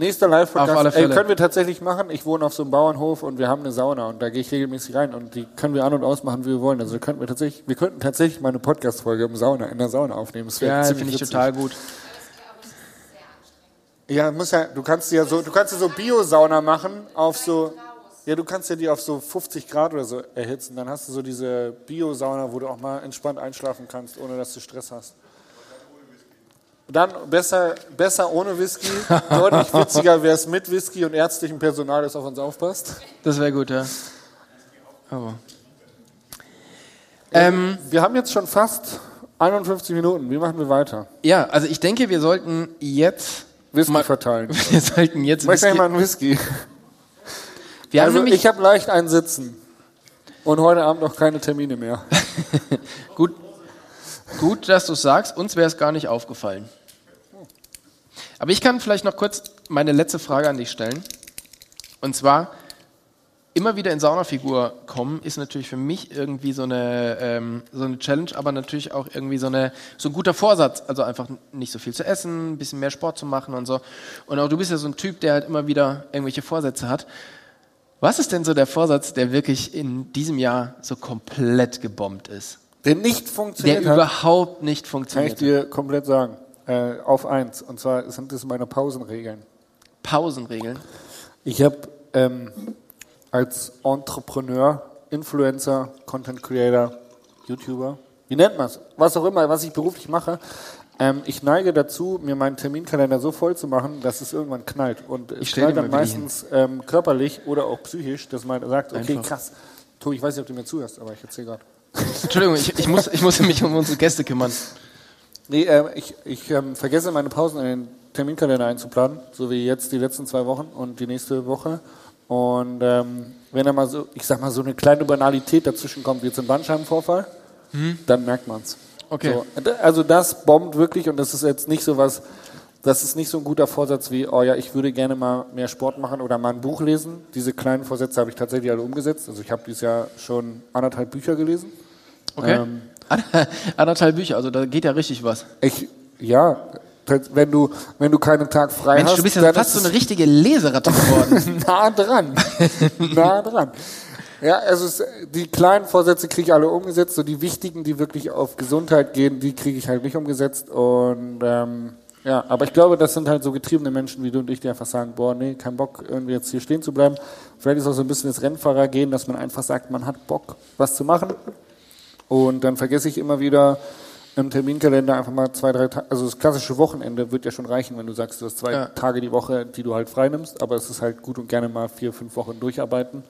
Nächster Live-Podcast. Fälle. können wir tatsächlich machen. Ich wohne auf so einem Bauernhof und wir haben eine Sauna und da gehe ich regelmäßig rein und die können wir an- und ausmachen, wie wir wollen. Also könnten wir tatsächlich, wir könnten tatsächlich mal eine Podcast-Folge im Sauna, in der Sauna aufnehmen. Das wäre ja, ziemlich finde ich witzig. total gut. Ja, muss ja, du kannst ja so, du kannst ja so Bio-Sauna machen auf so, ja, du kannst ja die auf so 50 Grad oder so erhitzen. Dann hast du so diese Bio-Sauna, wo du auch mal entspannt einschlafen kannst, ohne dass du Stress hast. Dann besser, besser ohne Whisky. Deutlich *laughs* witziger wäre es mit Whisky und ärztlichem Personal, das auf uns aufpasst. Das wäre gut, ja. Aber. Ähm, Wir haben jetzt schon fast 51 Minuten. Wie machen wir weiter? ja, also ich denke, wir sollten jetzt. Whisky Mal- verteilen. *laughs* Wir sollten jetzt. Möchte Whisky- ich mal einen Whisky? wir haben Also nämlich ich habe leicht einen Sitzen. Und heute Abend noch keine Termine mehr. *laughs* gut, gut, dass du es sagst. Uns wäre es gar nicht aufgefallen. Aber ich kann vielleicht noch kurz meine letzte Frage an dich stellen. Und zwar, immer wieder in Saunafigur kommen, ist natürlich für mich irgendwie so eine, ähm, so eine Challenge, aber natürlich auch irgendwie so, eine, so ein guter Vorsatz. Also einfach nicht so viel zu essen, ein bisschen mehr Sport zu machen und so. Und auch du bist ja so ein Typ, der halt immer wieder irgendwelche Vorsätze hat. Was ist denn so der Vorsatz, der wirklich in diesem Jahr so komplett gebombt ist? Der nicht Der funktioniert hat, überhaupt nicht kann ich funktioniert. dir komplett sagen. Äh, auf eins. Und zwar sind das meine Pausenregeln. Pausenregeln? Ich habe ähm, als Entrepreneur, Influencer, Content Creator, YouTuber, wie nennt man es? Was auch immer, was ich beruflich mache, ähm, ich neige dazu, mir meinen Terminkalender so voll zu machen, dass es irgendwann knallt. Und es knallt dann meistens ähm, körperlich oder auch psychisch, dass man sagt, okay, Einfach. krass. Tobi, ich weiß nicht, ob du mir zuhörst, aber ich erzähle gerade. Entschuldigung, ich, ich, muss, ich muss mich um unsere Gäste kümmern. Nee, äh, ich, ich ähm, vergesse meine Pausen in den Terminkalender einzuplanen, so wie jetzt die letzten zwei Wochen und die nächste Woche. Und ähm, wenn da mal so, ich sag mal, so eine kleine Banalität dazwischen kommt, wie jetzt ein Bandscheibenvorfall, dann merkt man's. Okay. So, also das bombt wirklich und das ist jetzt nicht so was, das ist nicht so ein guter Vorsatz wie, oh ja, ich würde gerne mal mehr Sport machen oder mal ein Buch lesen. Diese kleinen Vorsätze habe ich tatsächlich alle umgesetzt. Also ich habe dieses Jahr schon anderthalb Bücher gelesen. Okay. Ähm, Anderthalb Bücher, also da geht ja richtig was. Ich, ja, wenn du, wenn du keinen Tag frei Mensch, hast, du bist ja fast so eine richtige Leseratte geworden. *laughs* nah dran. nah dran. Ja, also es, die kleinen Vorsätze kriege ich alle umgesetzt, so die wichtigen, die wirklich auf Gesundheit gehen, die kriege ich halt nicht umgesetzt. Und ähm, ja, aber ich glaube, das sind halt so getriebene Menschen wie du und ich, die einfach sagen, boah, nee, kein Bock, irgendwie jetzt hier stehen zu bleiben. Vielleicht ist auch so ein bisschen das Rennfahrer gehen, dass man einfach sagt, man hat Bock, was zu machen. Und dann vergesse ich immer wieder im Terminkalender einfach mal zwei, drei Tage, also das klassische Wochenende wird ja schon reichen, wenn du sagst, du hast zwei Ja. Tage die Woche, die du halt frei nimmst, aber es ist halt gut und gerne mal vier, fünf Wochen durcharbeiten.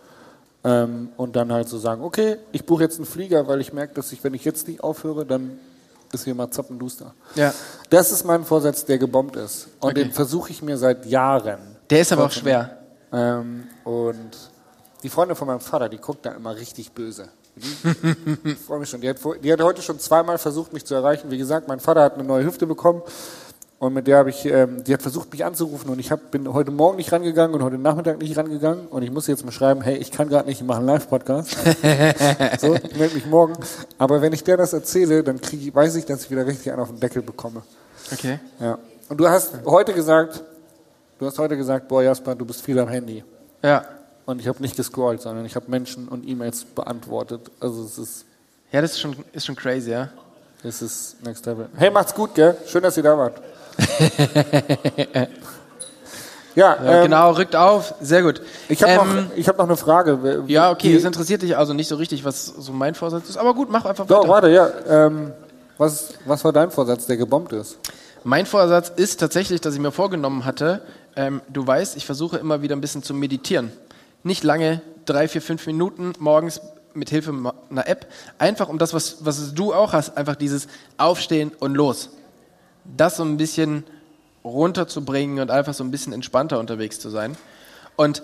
Ähm, und dann halt so sagen, okay, ich buche jetzt einen Flieger, weil ich merke, dass ich, wenn ich jetzt nicht aufhöre, dann ist hier mal zappenduster. ja. Das ist mein Vorsatz, der gebombt ist. Und Okay. den versuche ich mir seit Jahren. Der ist aber auch schwer. Ähm, und die Freundin von meinem Vater, die guckt da immer richtig böse. Ich freue mich schon. Die hat, die hat heute schon zweimal versucht, mich zu erreichen. Wie gesagt, mein Vater hat eine neue Hüfte bekommen. Und mit der habe ich, ähm, die hat versucht, mich anzurufen. Und ich hab, bin heute Morgen nicht rangegangen und heute Nachmittag nicht rangegangen. Und ich muss jetzt mal schreiben, hey, ich kann gerade nicht, ich mache einen Live-Podcast. *laughs* so, ich melde mich morgen. Aber wenn ich der das erzähle, dann krieg weiß ich, dass ich wieder richtig einen auf den Deckel bekomme. Okay. Ja. Und du hast heute gesagt, du hast heute gesagt, boah, Jasper, du bist viel am Handy. Ja. Und ich habe nicht gescrollt, sondern ich habe Menschen und E-Mails beantwortet. Also es ist, Ja, das ist schon, ist schon crazy, ja. es ist next level. Hey, macht's gut, gell? Schön, dass ihr da wart. *laughs* ja, ja ähm, genau, rückt auf. Sehr gut. Ich habe Ähm, noch, ich hab noch eine Frage. Wie- Ja, okay, es interessiert dich also nicht so richtig, was so mein Vorsatz ist. Aber gut, mach einfach Doch, weiter. warte, ja. Ähm, was, was war dein Vorsatz, der gebombt ist? Mein Vorsatz ist tatsächlich, dass ich mir vorgenommen hatte, ähm, du weißt, ich versuche immer wieder ein bisschen zu meditieren. Nicht lange, drei, vier, fünf Minuten morgens mit Hilfe einer App. Einfach um das, was, was du auch hast, einfach dieses Aufstehen und los. Das so ein bisschen runterzubringen und einfach so ein bisschen entspannter unterwegs zu sein. Und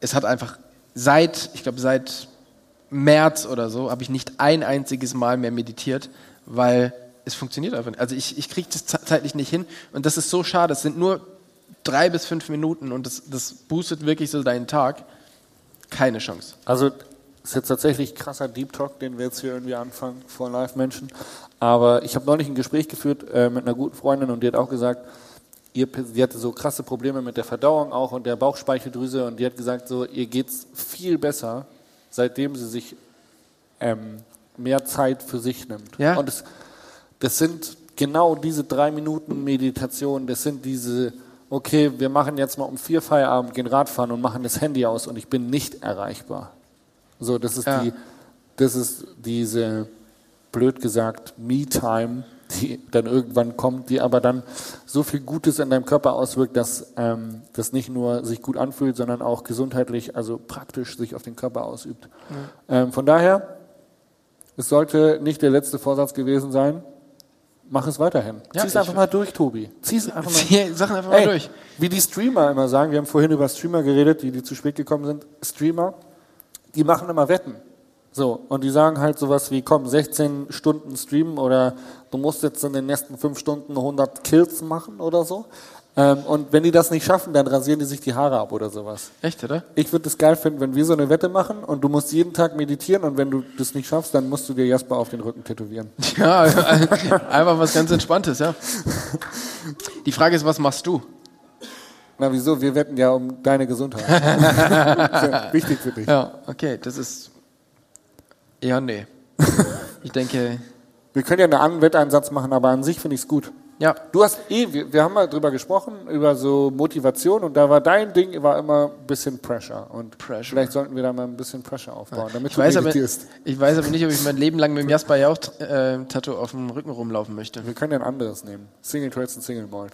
es hat einfach seit, ich glaube seit März oder so, habe ich nicht ein einziges Mal mehr meditiert, weil es funktioniert einfach nicht. Also ich, ich kriege das ze- zeitlich nicht hin und das ist so schade. Es sind nur drei bis fünf Minuten und das, das boostet wirklich so deinen Tag. Keine Chance. Also ist jetzt tatsächlich krasser Deep Talk, den wir jetzt hier irgendwie anfangen vor Live-Menschen. Aber ich habe neulich ein Gespräch geführt äh, mit einer guten Freundin und die hat auch gesagt, ihr, sie hatte so krasse Probleme mit der Verdauung auch und der Bauchspeicheldrüse und die hat gesagt, so ihr geht's viel besser, seitdem sie sich ähm, mehr Zeit für sich nimmt. Ja. Und es, das sind genau diese drei Minuten Meditation, das sind diese, okay, wir machen jetzt mal um vier Feierabend, gehen Radfahren und machen das Handy aus und ich bin nicht erreichbar. So, das ist Ja. die, das ist diese, blöd gesagt, Me-Time, die dann irgendwann kommt, die aber dann so viel Gutes in deinem Körper auswirkt, dass ähm, das nicht nur sich gut anfühlt, sondern auch gesundheitlich, also praktisch sich auf den Körper ausübt. Ähm, von daher, es sollte nicht der letzte Vorsatz gewesen sein. Mach es weiterhin. Ja, Zieh es einfach mal durch, Tobi. Zieh es einfach mal *laughs* Zieh Sachen einfach mal Ey, durch. Wie die Streamer immer sagen, wir haben vorhin über Streamer geredet, die, die zu spät gekommen sind. Streamer, die machen immer Wetten. So, und die sagen halt sowas wie, komm, 16 Stunden streamen oder du musst jetzt in den nächsten 5 Stunden 100 Kills machen oder so. Ähm, und wenn die das nicht schaffen, dann rasieren die sich die Haare ab oder sowas. Echt, oder? Ich würde es geil finden, wenn wir so eine Wette machen und du musst jeden Tag meditieren und wenn du das nicht schaffst, dann musst du dir Jasper auf den Rücken tätowieren. *laughs* Ja, einfach was ganz Entspanntes, ja. Die Frage ist, was machst du? Na wieso? Wir wetten ja um deine Gesundheit. *laughs* Ja wichtig für dich. Ja, okay, das ist. Ja, nee. Ich denke, Wir können ja einen anderen Wetteinsatz machen, aber an sich finde ich es gut. Ja. Du hast eh, wir, wir haben mal drüber gesprochen, über so Motivation und da war dein Ding war immer ein bisschen Pressure. Und Pressure. vielleicht sollten wir da mal ein bisschen Pressure aufbauen, damit Ich weiß, du aber, meditierst. ich weiß aber nicht, ob ich mein Leben lang mit dem Jasper ja auch äh, Tattoo auf dem Rücken rumlaufen möchte. Wir können ja ein anderes nehmen. Single Threads und Single Malt.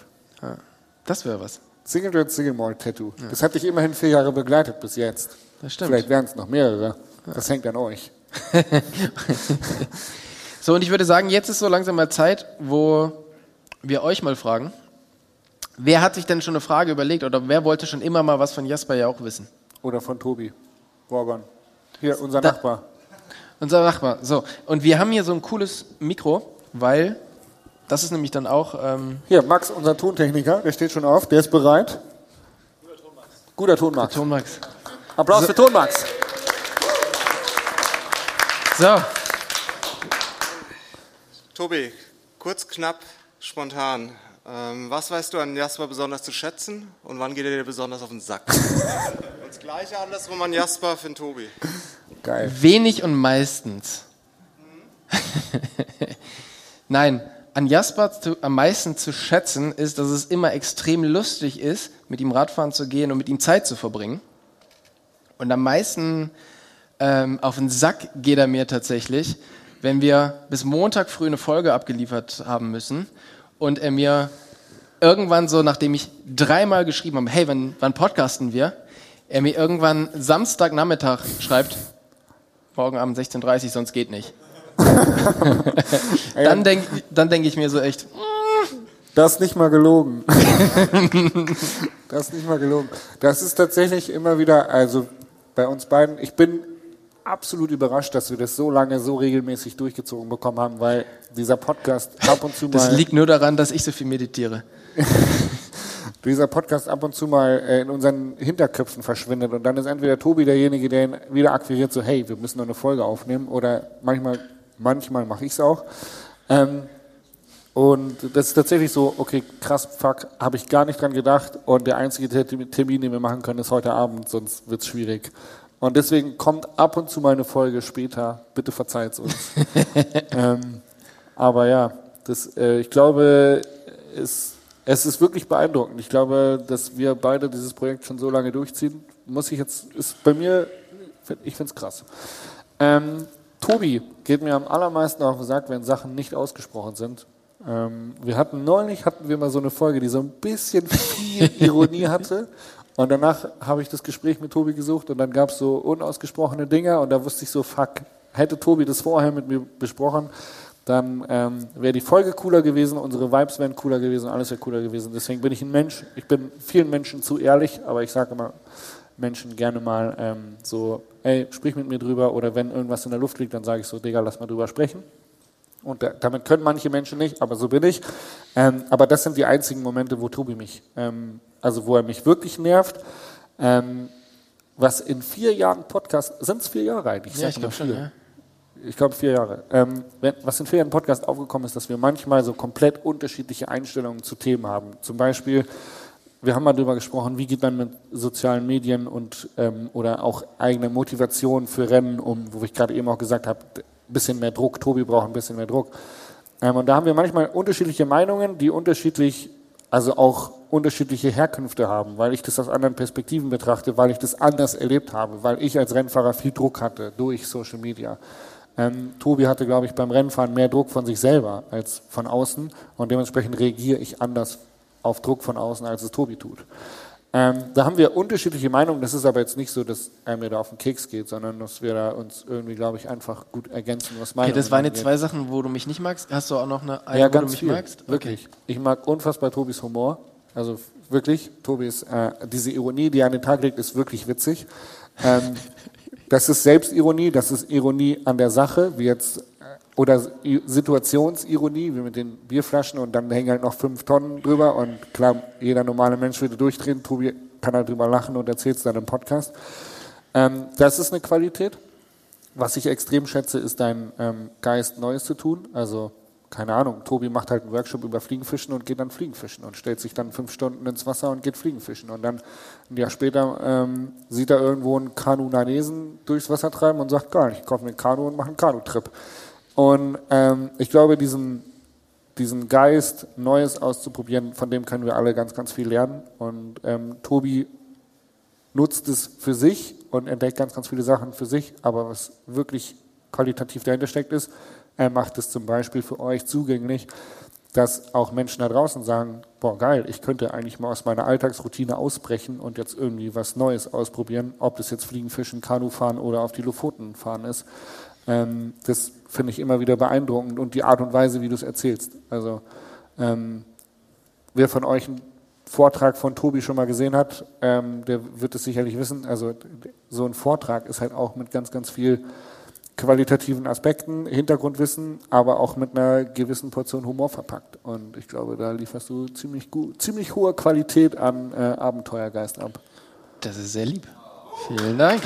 Das wäre was. Single Threads, Single Malt Tattoo. Das hat dich immerhin vier Jahre begleitet bis jetzt. Das stimmt. Vielleicht wären es noch mehrere. Das hängt an euch. *laughs* So, und ich würde sagen, jetzt ist so langsam mal Zeit, wo wir euch mal fragen. Wer hat sich denn schon eine Frage überlegt oder wer wollte schon immer mal was von Jasper ja auch wissen? Oder von Tobi. Borgon. Hier, unser Da- Nachbar. Unser Nachbar. So, und wir haben hier so ein cooles Mikro, weil das ist nämlich dann auch. Ähm, Hier, Max, unser Tontechniker, der steht schon auf, der ist bereit. Guter Ton, Max. Ton Max. Applaus für Ton, Max. So, Tobi, kurz, knapp, spontan. Ähm, was weißt du an Jasper besonders zu schätzen und wann geht er dir besonders auf den Sack? *laughs* und das gleiche andersrum an Jasper für den Tobi. Geil. wenig und meistens. *laughs* Nein, an Jasper zu, am meisten zu schätzen ist, dass es immer extrem lustig ist, mit ihm Radfahren zu gehen und mit ihm Zeit zu verbringen. Und am meisten ähm, auf den Sack geht er mir tatsächlich, wenn wir bis Montag früh eine Folge abgeliefert haben müssen und er mir irgendwann so, nachdem ich dreimal geschrieben habe, hey, wann, wann podcasten wir, er mir irgendwann Samstagnachmittag schreibt, morgen Abend 16.30 Uhr, sonst geht nicht. *laughs* dann denke dann denk ich mir so echt, Das ist nicht mal gelogen. *laughs* das ist nicht mal gelogen. Das ist tatsächlich immer wieder, also bei uns beiden, ich bin absolut überrascht, dass wir das so lange, so regelmäßig durchgezogen bekommen haben, weil dieser Podcast ab und zu das mal, liegt nur daran, dass ich so viel meditiere. *laughs* dieser Podcast ab und zu mal äh, in unseren Hinterköpfen verschwindet und dann ist entweder Tobi derjenige, der ihn wieder akquiriert, so hey, wir müssen noch eine Folge aufnehmen oder manchmal, manchmal mache ich es auch. Ähm, und das ist tatsächlich so, okay, krass, fuck, habe ich gar nicht dran gedacht. Und der einzige Ter- Termin, den wir machen können, ist heute Abend, sonst wird's schwierig. Und deswegen kommt ab und zu mal eine Folge später. Bitte verzeiht's uns. *laughs* ähm, aber ja, das, äh, ich glaube, es, es ist wirklich beeindruckend. Ich glaube, dass wir beide dieses Projekt schon so lange durchziehen, muss ich jetzt, ist bei mir, ich finde es krass. Ähm, Tobi geht mir am allermeisten auf den Sack, wenn Sachen nicht ausgesprochen sind. Ähm, wir hatten neulich hatten wir mal so eine Folge, die so ein bisschen *laughs* viel Ironie hatte. Und danach habe ich das Gespräch mit Tobi gesucht und dann gab es so unausgesprochene Dinge und da wusste ich so, fuck, hätte Tobi das vorher mit mir besprochen, dann ähm, wäre die Folge cooler gewesen, unsere Vibes wären cooler gewesen, alles wäre cooler gewesen. Deswegen bin ich ein Mensch, ich bin vielen Menschen zu ehrlich, aber ich sage immer Menschen gerne mal ähm, so, ey, sprich mit mir drüber oder wenn irgendwas in der Luft liegt, dann sage ich so, Digga, lass mal drüber sprechen. Und da, damit können manche Menschen nicht, aber so bin ich. Ähm, aber das sind die einzigen Momente, wo Tobi mich, ähm, also wo er mich wirklich nervt. Ähm, was in vier Jahren Podcast, sind es vier Jahre eigentlich? Ja, ich glaube schon. vier. Ja. Ich glaube vier Jahre. Ähm, wenn, was in vier Jahren Podcast aufgekommen ist, dass wir manchmal so komplett unterschiedliche Einstellungen zu Themen haben. Zum Beispiel, wir haben mal darüber gesprochen, wie geht man mit sozialen Medien und ähm, oder auch eigene Motivation für Rennen um, wo ich gerade eben auch gesagt habe, ein bisschen mehr Druck, Tobi braucht ein bisschen mehr Druck. Ähm, und da haben wir manchmal unterschiedliche Meinungen, die unterschiedlich, also auch unterschiedliche Herkünfte haben, weil ich das aus anderen Perspektiven betrachte, weil ich das anders erlebt habe, weil ich als Rennfahrer viel Druck hatte durch Social Media. Ähm, Tobi hatte, glaube ich, beim Rennfahren mehr Druck von sich selber als von außen und dementsprechend reagiere ich anders auf Druck von außen, als es Tobi tut. Ähm, da haben wir unterschiedliche Meinungen. Das ist aber jetzt nicht so, dass er mir da auf den Keks geht, sondern dass wir da uns irgendwie, glaube ich, einfach gut ergänzen, was Okay, Meinungen das waren jetzt zwei Sachen, wo du mich nicht magst. Hast du auch noch eine, eine Ja, wo du mich viel. magst? Wirklich. Ich mag unfassbar Tobis Humor. Also wirklich, Tobis, äh, diese Ironie, die er an den Tag legt, ist wirklich witzig. Ähm, *laughs* das ist Selbstironie, das ist Ironie an der Sache, wie jetzt, äh, oder Situationsironie, wie mit den Bierflaschen und dann hängen halt noch fünf Tonnen drüber und klar, jeder normale Mensch würde durchdrehen, Tobi kann halt drüber lachen und erzählt es dann im Podcast. Ähm, das ist eine Qualität. Was ich extrem schätze, ist dein ähm, Geist, Neues zu tun. Also, keine Ahnung, Tobi macht halt einen Workshop über Fliegenfischen und geht dann Fliegenfischen und stellt sich dann fünf Stunden ins Wasser und geht Fliegenfischen. Und dann ein Jahr später ähm, sieht er irgendwo einen Kanu-Nanesen durchs Wasser treiben und sagt, geil, ich kaufe mir ein Kanu und mache einen Kanutrip. Und ähm, ich glaube, diesen diesen Geist, Neues auszuprobieren, von dem können wir alle ganz, ganz viel lernen. Und ähm, Tobi nutzt es für sich und entdeckt ganz, ganz viele Sachen für sich. Aber was wirklich qualitativ dahinter steckt, ist, er macht es zum Beispiel für euch zugänglich, dass auch Menschen da draußen sagen, boah geil, ich könnte eigentlich mal aus meiner Alltagsroutine ausbrechen und jetzt irgendwie was Neues ausprobieren, ob das jetzt Fliegen, Fischen, Kanu fahren oder auf die Lofoten fahren ist. Ähm, das finde ich immer wieder beeindruckend und die Art und Weise, wie du es erzählst. Also ähm, wer von euch einen Vortrag von Tobi schon mal gesehen hat, ähm, der wird es sicherlich wissen. Also so ein Vortrag ist halt auch mit ganz, ganz viel qualitativen Aspekten, Hintergrundwissen, aber auch mit einer gewissen Portion Humor verpackt. Und ich glaube, da lieferst du ziemlich gut, ziemlich hohe Qualität an äh, Abenteuergeist ab. Das ist sehr lieb. Vielen Dank.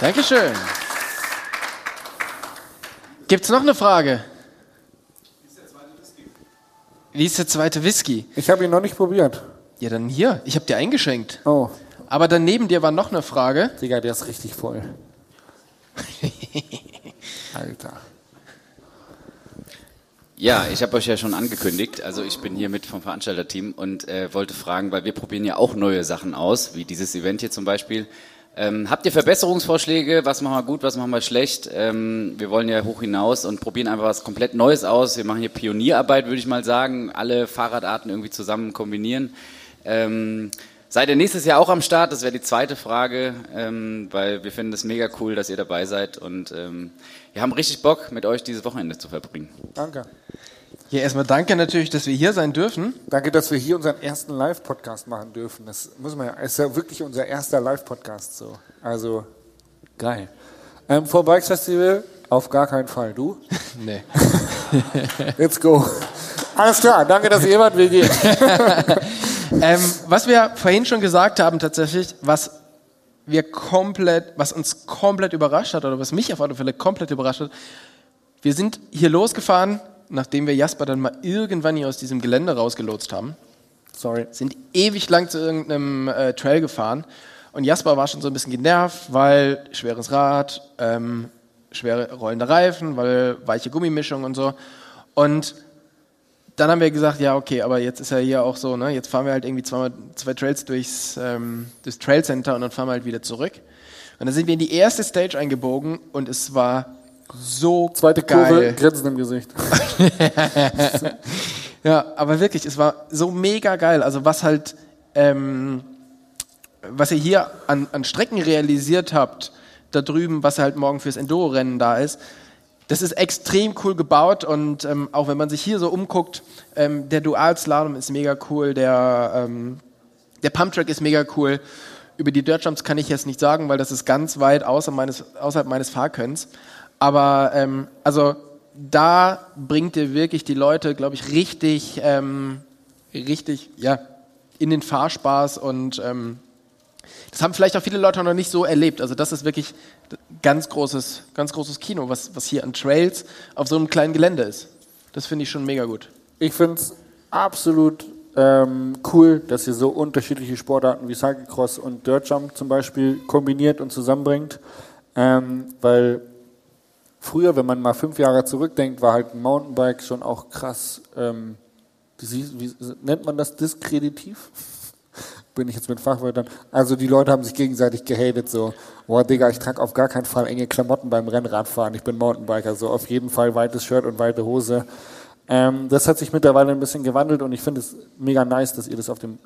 Dankeschön. Gibt es noch eine Frage? Wie ist der zweite Whisky? Ich habe ihn noch nicht probiert. Ja, dann hier. Ich habe dir eingeschenkt. Oh, Aber dann neben dir war noch eine Frage. Digga, der ist richtig voll. *laughs* Alter. Ja, ich habe euch ja schon angekündigt. Also ich bin hier mit vom Veranstalterteam und äh, wollte fragen, weil wir probieren ja auch neue Sachen aus, wie dieses Event hier zum Beispiel. Ähm, habt ihr Verbesserungsvorschläge? Was machen wir gut, was machen wir schlecht? Ähm, wir wollen ja hoch hinaus und probieren einfach was komplett Neues aus. Wir machen hier Pionierarbeit, würde ich mal sagen. Alle Fahrradarten irgendwie zusammen kombinieren. Ähm, seid ihr nächstes Jahr auch am Start? Das wäre die zweite Frage, ähm, weil wir finden es mega cool, dass ihr dabei seid und ähm, wir haben richtig Bock, mit euch dieses Wochenende zu verbringen. Danke. Ja, erstmal danke natürlich, dass wir hier sein dürfen. Danke, dass wir hier unseren ersten Live-Podcast machen dürfen. Das muss man ja, ist ja wirklich unser erster Live-Podcast so. Also geil. Ähm, vor Bikes Festival auf gar keinen Fall. Du? *laughs* Nee. *laughs* Let's go. Alles klar. Danke, dass ihr jemand will *laughs* gehen. Ähm, was wir vorhin schon gesagt haben, tatsächlich, was wir komplett, was uns komplett überrascht hat, oder was mich auf alle Fälle komplett überrascht hat, wir sind hier losgefahren, nachdem wir Jasper dann mal irgendwann hier aus diesem Gelände rausgelotst haben, Sorry. sind ewig lang zu irgendeinem äh, Trail gefahren und Jasper war schon so ein bisschen genervt, weil schweres Rad, ähm, schwere rollende Reifen, weil weiche Gummimischung und so. Und dann haben wir gesagt, ja, okay, aber jetzt ist ja hier auch so, ne, jetzt fahren wir halt irgendwie zweimal, zwei Trails durchs, ähm, durchs Trail Center und dann fahren wir halt wieder zurück. Und dann sind wir in die erste Stage eingebogen und es war so Zweite geil. Kurve, Grinsen im Gesicht. *laughs* Ja, aber wirklich, es war so mega geil. Also was halt, ähm, was ihr hier an, an Strecken realisiert habt, da drüben, was halt morgen fürs Enduro-Rennen da ist, das ist extrem cool gebaut und ähm, auch wenn man sich hier so umguckt, ähm, der Dual-Slalom ist mega cool, der, ähm, der Pumptrack ist mega cool. Über die Dirtjumps kann ich jetzt nicht sagen, weil das ist ganz weit außer meines, außerhalb meines Fahrkönns. Aber ähm, also da bringt ihr wirklich die Leute, glaube ich, richtig, ähm, richtig, ja, in den Fahrspaß und ähm, das haben vielleicht auch viele Leute noch nicht so erlebt. Also das ist wirklich ganz großes, ganz großes Kino, was, was hier an Trails auf so einem kleinen Gelände ist. Das finde ich schon mega gut. Ich finde es absolut ähm, cool, dass ihr so unterschiedliche Sportarten wie Cyclecross und Dirtjump zum Beispiel kombiniert und zusammenbringt. Ähm, weil früher, wenn man mal fünf Jahre zurückdenkt, war halt ein Mountainbike schon auch krass, ähm, wie, wie nennt man das, diskreditiv? Bin ich jetzt mit Fachwörtern. Also die Leute haben sich gegenseitig gehatet, so, boah Digga, ich trage auf gar keinen Fall enge Klamotten beim Rennradfahren, ich bin Mountainbiker, so auf jeden Fall weites Shirt und weite Hose. Ähm, das hat sich mittlerweile ein bisschen gewandelt und ich finde es mega nice, dass ihr das auf dem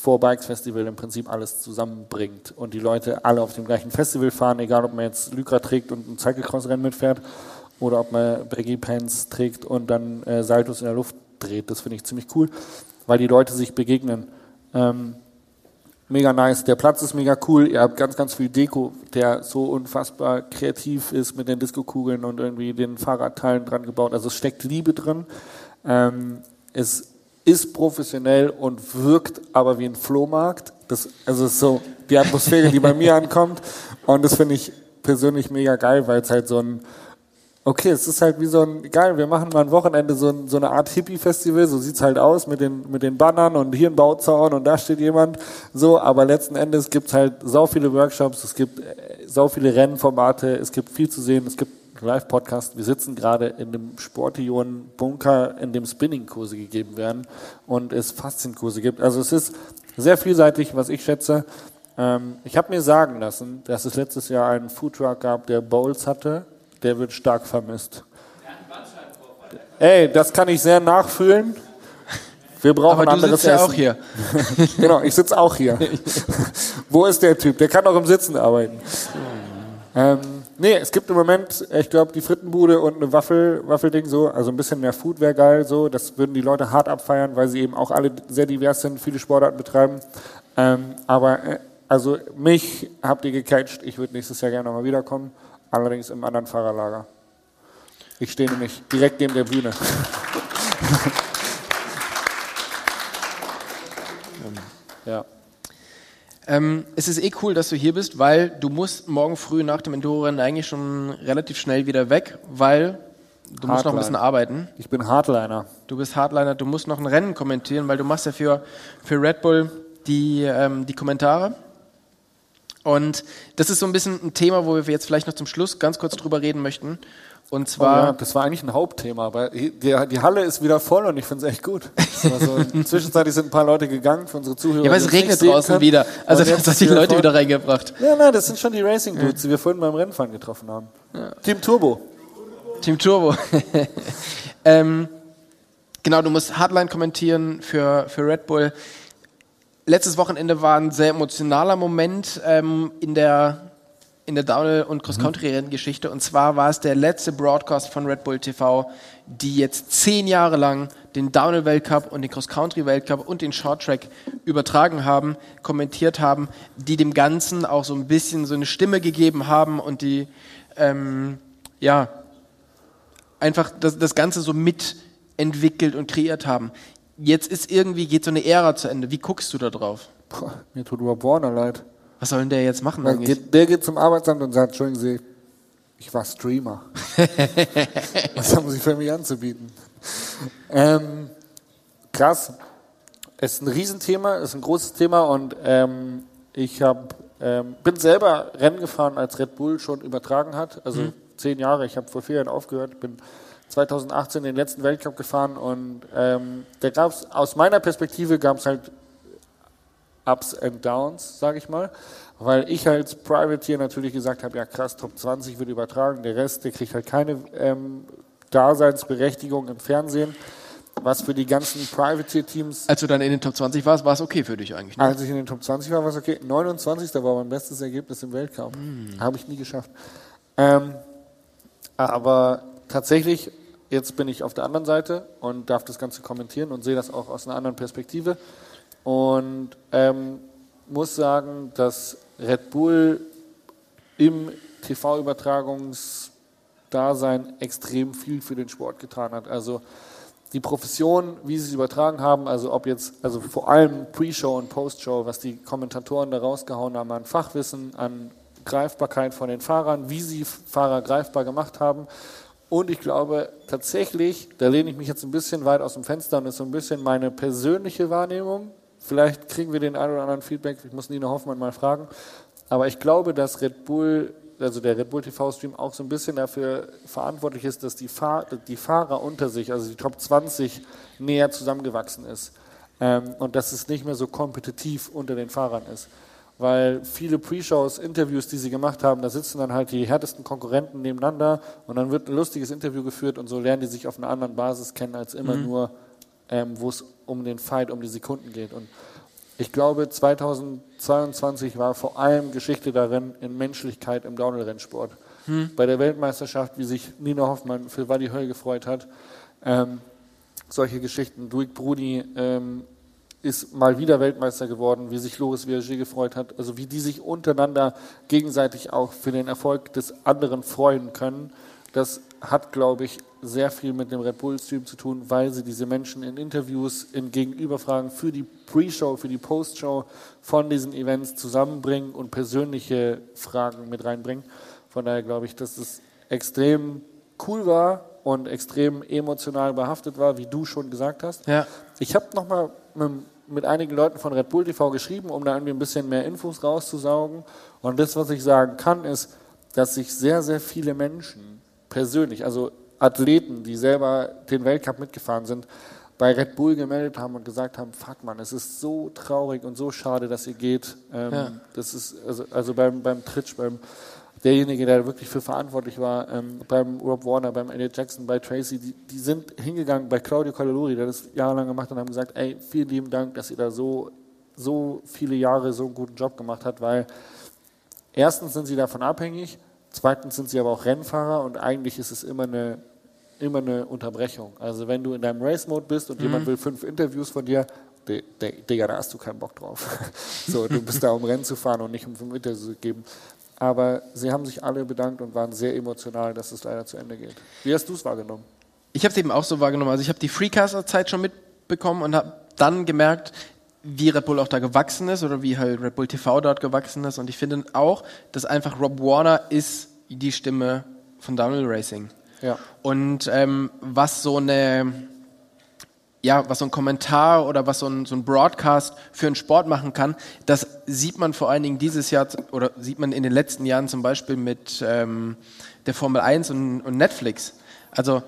Four Bikes Festival im Prinzip alles zusammenbringt und die Leute alle auf dem gleichen Festival fahren, egal ob man jetzt Lycra trägt und ein Cyclecross-Rennen mitfährt oder ob man Baggy Pants trägt und dann äh, Saltos in der Luft dreht. Das finde ich ziemlich cool, weil die Leute sich begegnen. Ähm, mega nice. Der Platz ist mega cool. Ihr habt ganz, ganz viel Deko, der so unfassbar kreativ ist mit den Disco-Kugeln und irgendwie den Fahrradteilen dran gebaut. Also es steckt Liebe drin. Ähm, es ist professionell und wirkt aber wie ein Flohmarkt. Das, also es ist so die Atmosphäre, die bei mir *laughs* ankommt. Und das finde ich persönlich mega geil, weil es halt so ein Okay, es ist halt wie so ein, geil, wir machen mal ein Wochenende so, ein, so eine Art Hippie-Festival, so sieht's halt aus mit den, mit den Bannern und hier ein Bauzaun und da steht jemand, so, aber letzten Endes gibt's halt sau viele Workshops, es gibt äh, sau viele Rennformate, es gibt viel zu sehen, es gibt Live-Podcast. Wir sitzen gerade in dem Sportion-Bunker, in dem Spinning-Kurse gegeben werden und es Faszienkurse gibt. Also es ist sehr vielseitig, was ich schätze. Ähm, ich habe mir sagen lassen, dass es letztes Jahr einen Foodtruck gab, der Bowls hatte. Der wird stark vermisst. Ey, das kann ich sehr nachfühlen. Wir brauchen Aber du anderes sitzt ja auch Essen. hier. *laughs* genau, ich sitze auch hier. *laughs* Wo ist der Typ? Der kann auch im Sitzen arbeiten. Ähm, nee, es gibt im Moment, ich glaube, die Frittenbude und eine Waffel, Waffelding so, also ein bisschen mehr Food wäre geil so. Das würden die Leute hart abfeiern, weil sie eben auch alle sehr divers sind, viele Sportarten betreiben. Ähm, aber äh, also mich habt ihr gecatcht. Ich würde nächstes Jahr gerne nochmal wiederkommen, allerdings im anderen Fahrerlager. Ich stehe nämlich direkt neben der Bühne. *laughs* ja. Ähm, es ist eh cool, dass du hier bist, weil du musst morgen früh nach dem Enduro-Rennen eigentlich schon relativ schnell wieder weg, weil du musst noch ein bisschen Hardline. arbeiten. Ich bin Hardliner. Du bist Hardliner, du musst noch ein Rennen kommentieren, weil du machst ja für, für Red Bull die, ähm, die Kommentare. Und das ist so ein bisschen ein Thema, wo wir jetzt vielleicht noch zum Schluss ganz kurz drüber reden möchten. Und Oh zwar, ja, das war eigentlich ein Hauptthema, weil die, die Halle ist wieder voll und ich finde es echt gut. Also, *laughs* zwischenzeitlich sind ein paar Leute gegangen für unsere Zuhörer. ja, weil die es regnet draußen können. wieder. Also das hat die Leute wieder reingebracht. Ja, nein, das sind schon die Racing Dudes, die wir vorhin beim Rennfahren getroffen haben. Team Turbo. Team Turbo. *laughs* ähm, genau, du musst Hardline kommentieren für, für Red Bull. Letztes Wochenende war ein sehr emotionaler Moment ähm, in der, in der Downhill- und Cross-Country-Renngeschichte. Und zwar war es der letzte Broadcast von Red Bull TV, die jetzt zehn Jahre lang den Downhill-Weltcup und den Cross-Country-Weltcup und den Short-Track übertragen haben, kommentiert haben, die dem Ganzen auch so ein bisschen so eine Stimme gegeben haben und die, ähm, ja, einfach das, das Ganze so mitentwickelt und kreiert haben. Jetzt ist irgendwie, geht so eine Ära zu Ende. Wie guckst du da drauf? Puh, mir tut Rob Warner leid. Was soll denn der jetzt machen Der eigentlich? geht, der geht zum Arbeitsamt und sagt, Entschuldigen Sie, ich war Streamer. *laughs* Was haben Sie für mich anzubieten? Ähm, krass. Es ist ein Riesenthema, es ist ein großes Thema und ähm, ich hab, ähm, bin selber Rennen gefahren, als Red Bull schon übertragen hat. Also zehn Jahre, ich habe vor vier Jahren aufgehört, bin 2018 den letzten Weltcup gefahren und ähm, da gab es aus meiner Perspektive gab es halt Ups and Downs, sage ich mal. Weil ich als Privateer natürlich gesagt habe, ja krass, Top 20 wird übertragen, der Rest, der kriegt halt keine ähm, Daseinsberechtigung im Fernsehen. Was für die ganzen Privateer-Teams, Als du dann in den Top 20 warst, war es okay für dich eigentlich. Ne? als ich in den Top 20 war, war es okay. 29. war mein bestes Ergebnis im Weltcup. Habe ich nie geschafft. Ähm, aber tatsächlich, jetzt bin ich auf der anderen Seite und darf das Ganze kommentieren und sehe das auch aus einer anderen Perspektive. Und ähm, muss sagen, dass Red Bull im TV-Übertragungsdasein extrem viel für den Sport getan hat. Also die Profession, wie sie es übertragen haben, also ob jetzt, also vor allem Pre-Show und Post-Show, was die Kommentatoren da rausgehauen haben an Fachwissen, an Greifbarkeit von den Fahrern, wie sie Fahrer greifbar gemacht haben. Und ich glaube tatsächlich, da lehne ich mich jetzt ein bisschen weit aus dem Fenster und ist so ein bisschen meine persönliche Wahrnehmung. Vielleicht kriegen wir den einen oder anderen Feedback, ich muss Nina Hoffmann mal fragen. Aber ich glaube, dass Red Bull, also der Red Bull TV-Stream auch so ein bisschen dafür verantwortlich ist, dass die, Fahr die Fahrer unter sich, also die Top 20, näher zusammengewachsen ist. Ähm, und dass es nicht mehr so kompetitiv unter den Fahrern ist. Weil viele Pre-Shows, Interviews, die sie gemacht haben, da sitzen dann halt die härtesten Konkurrenten nebeneinander und dann wird ein lustiges Interview geführt und so lernen die sich auf einer anderen Basis kennen, als immer nur, ähm, wo es um den Fight, um die Sekunden geht. Und ich glaube, 2022 war vor allem Geschichte darin in Menschlichkeit im Downhill-Rennsport. Bei der Weltmeisterschaft, wie sich Nina Hoffmann für Wadi Höll gefreut hat. Ähm, solche Geschichten. Duik Bruni ähm, ist mal wieder Weltmeister geworden, wie sich Loris Viager gefreut hat. Also wie die sich untereinander gegenseitig auch für den Erfolg des anderen freuen können. Das hat, glaube ich, sehr viel mit dem Red Bull-Stream zu tun, weil sie diese Menschen in Interviews, in Gegenüberfragen für die Pre-Show, für die Post-Show von diesen Events zusammenbringen und persönliche Fragen mit reinbringen. Von daher glaube ich, dass es extrem cool war und extrem emotional behaftet war, wie du schon gesagt hast. Ja. Ich habe nochmal mit, mit einigen Leuten von Red Bull TV geschrieben, um da irgendwie ein bisschen mehr Infos rauszusaugen. Und das, was ich sagen kann, ist, dass sich sehr, sehr viele Menschen persönlich, also Athleten, die selber den Weltcup mitgefahren sind, bei Red Bull gemeldet haben und gesagt haben, fuck man, es ist so traurig und so schade, dass ihr geht. Ähm, ja. Das ist also, also beim, beim Tritsch, beim derjenige, der wirklich für verantwortlich war, ähm, beim Rob Warner, beim Elliot Jackson, bei Tracy, die, die sind hingegangen bei Claudio Caloruri, der das jahrelang gemacht hat und haben gesagt, ey, vielen lieben Dank, dass ihr da so, so viele Jahre so einen guten Job gemacht habt, weil erstens sind sie davon abhängig, zweitens sind sie aber auch Rennfahrer und eigentlich ist es immer eine immer eine Unterbrechung. Also wenn du in deinem Race-Mode bist und mhm. jemand will fünf Interviews von dir, Digga, da hast du keinen Bock drauf. *laughs* so, du bist da, um Rennen zu fahren und nicht um fünf Interviews zu geben. Aber sie haben sich alle bedankt und waren sehr emotional, dass es leider zu Ende geht. Wie hast du es wahrgenommen? Ich habe es eben auch so wahrgenommen. Also ich habe die Freecaster-Zeit schon mitbekommen und habe dann gemerkt, wie Red Bull auch da gewachsen ist oder wie halt Red Bull TV dort gewachsen ist. Und ich finde auch, dass einfach Rob Warner ist die Stimme von Downhill Racing. Ja. Und ähm, was so eine, ja, was so ein Kommentar oder was so ein, so ein Broadcast für einen Sport machen kann, das sieht man vor allen Dingen dieses Jahr oder sieht man in den letzten Jahren zum Beispiel mit ähm, der Formel 1 und, und Netflix. Also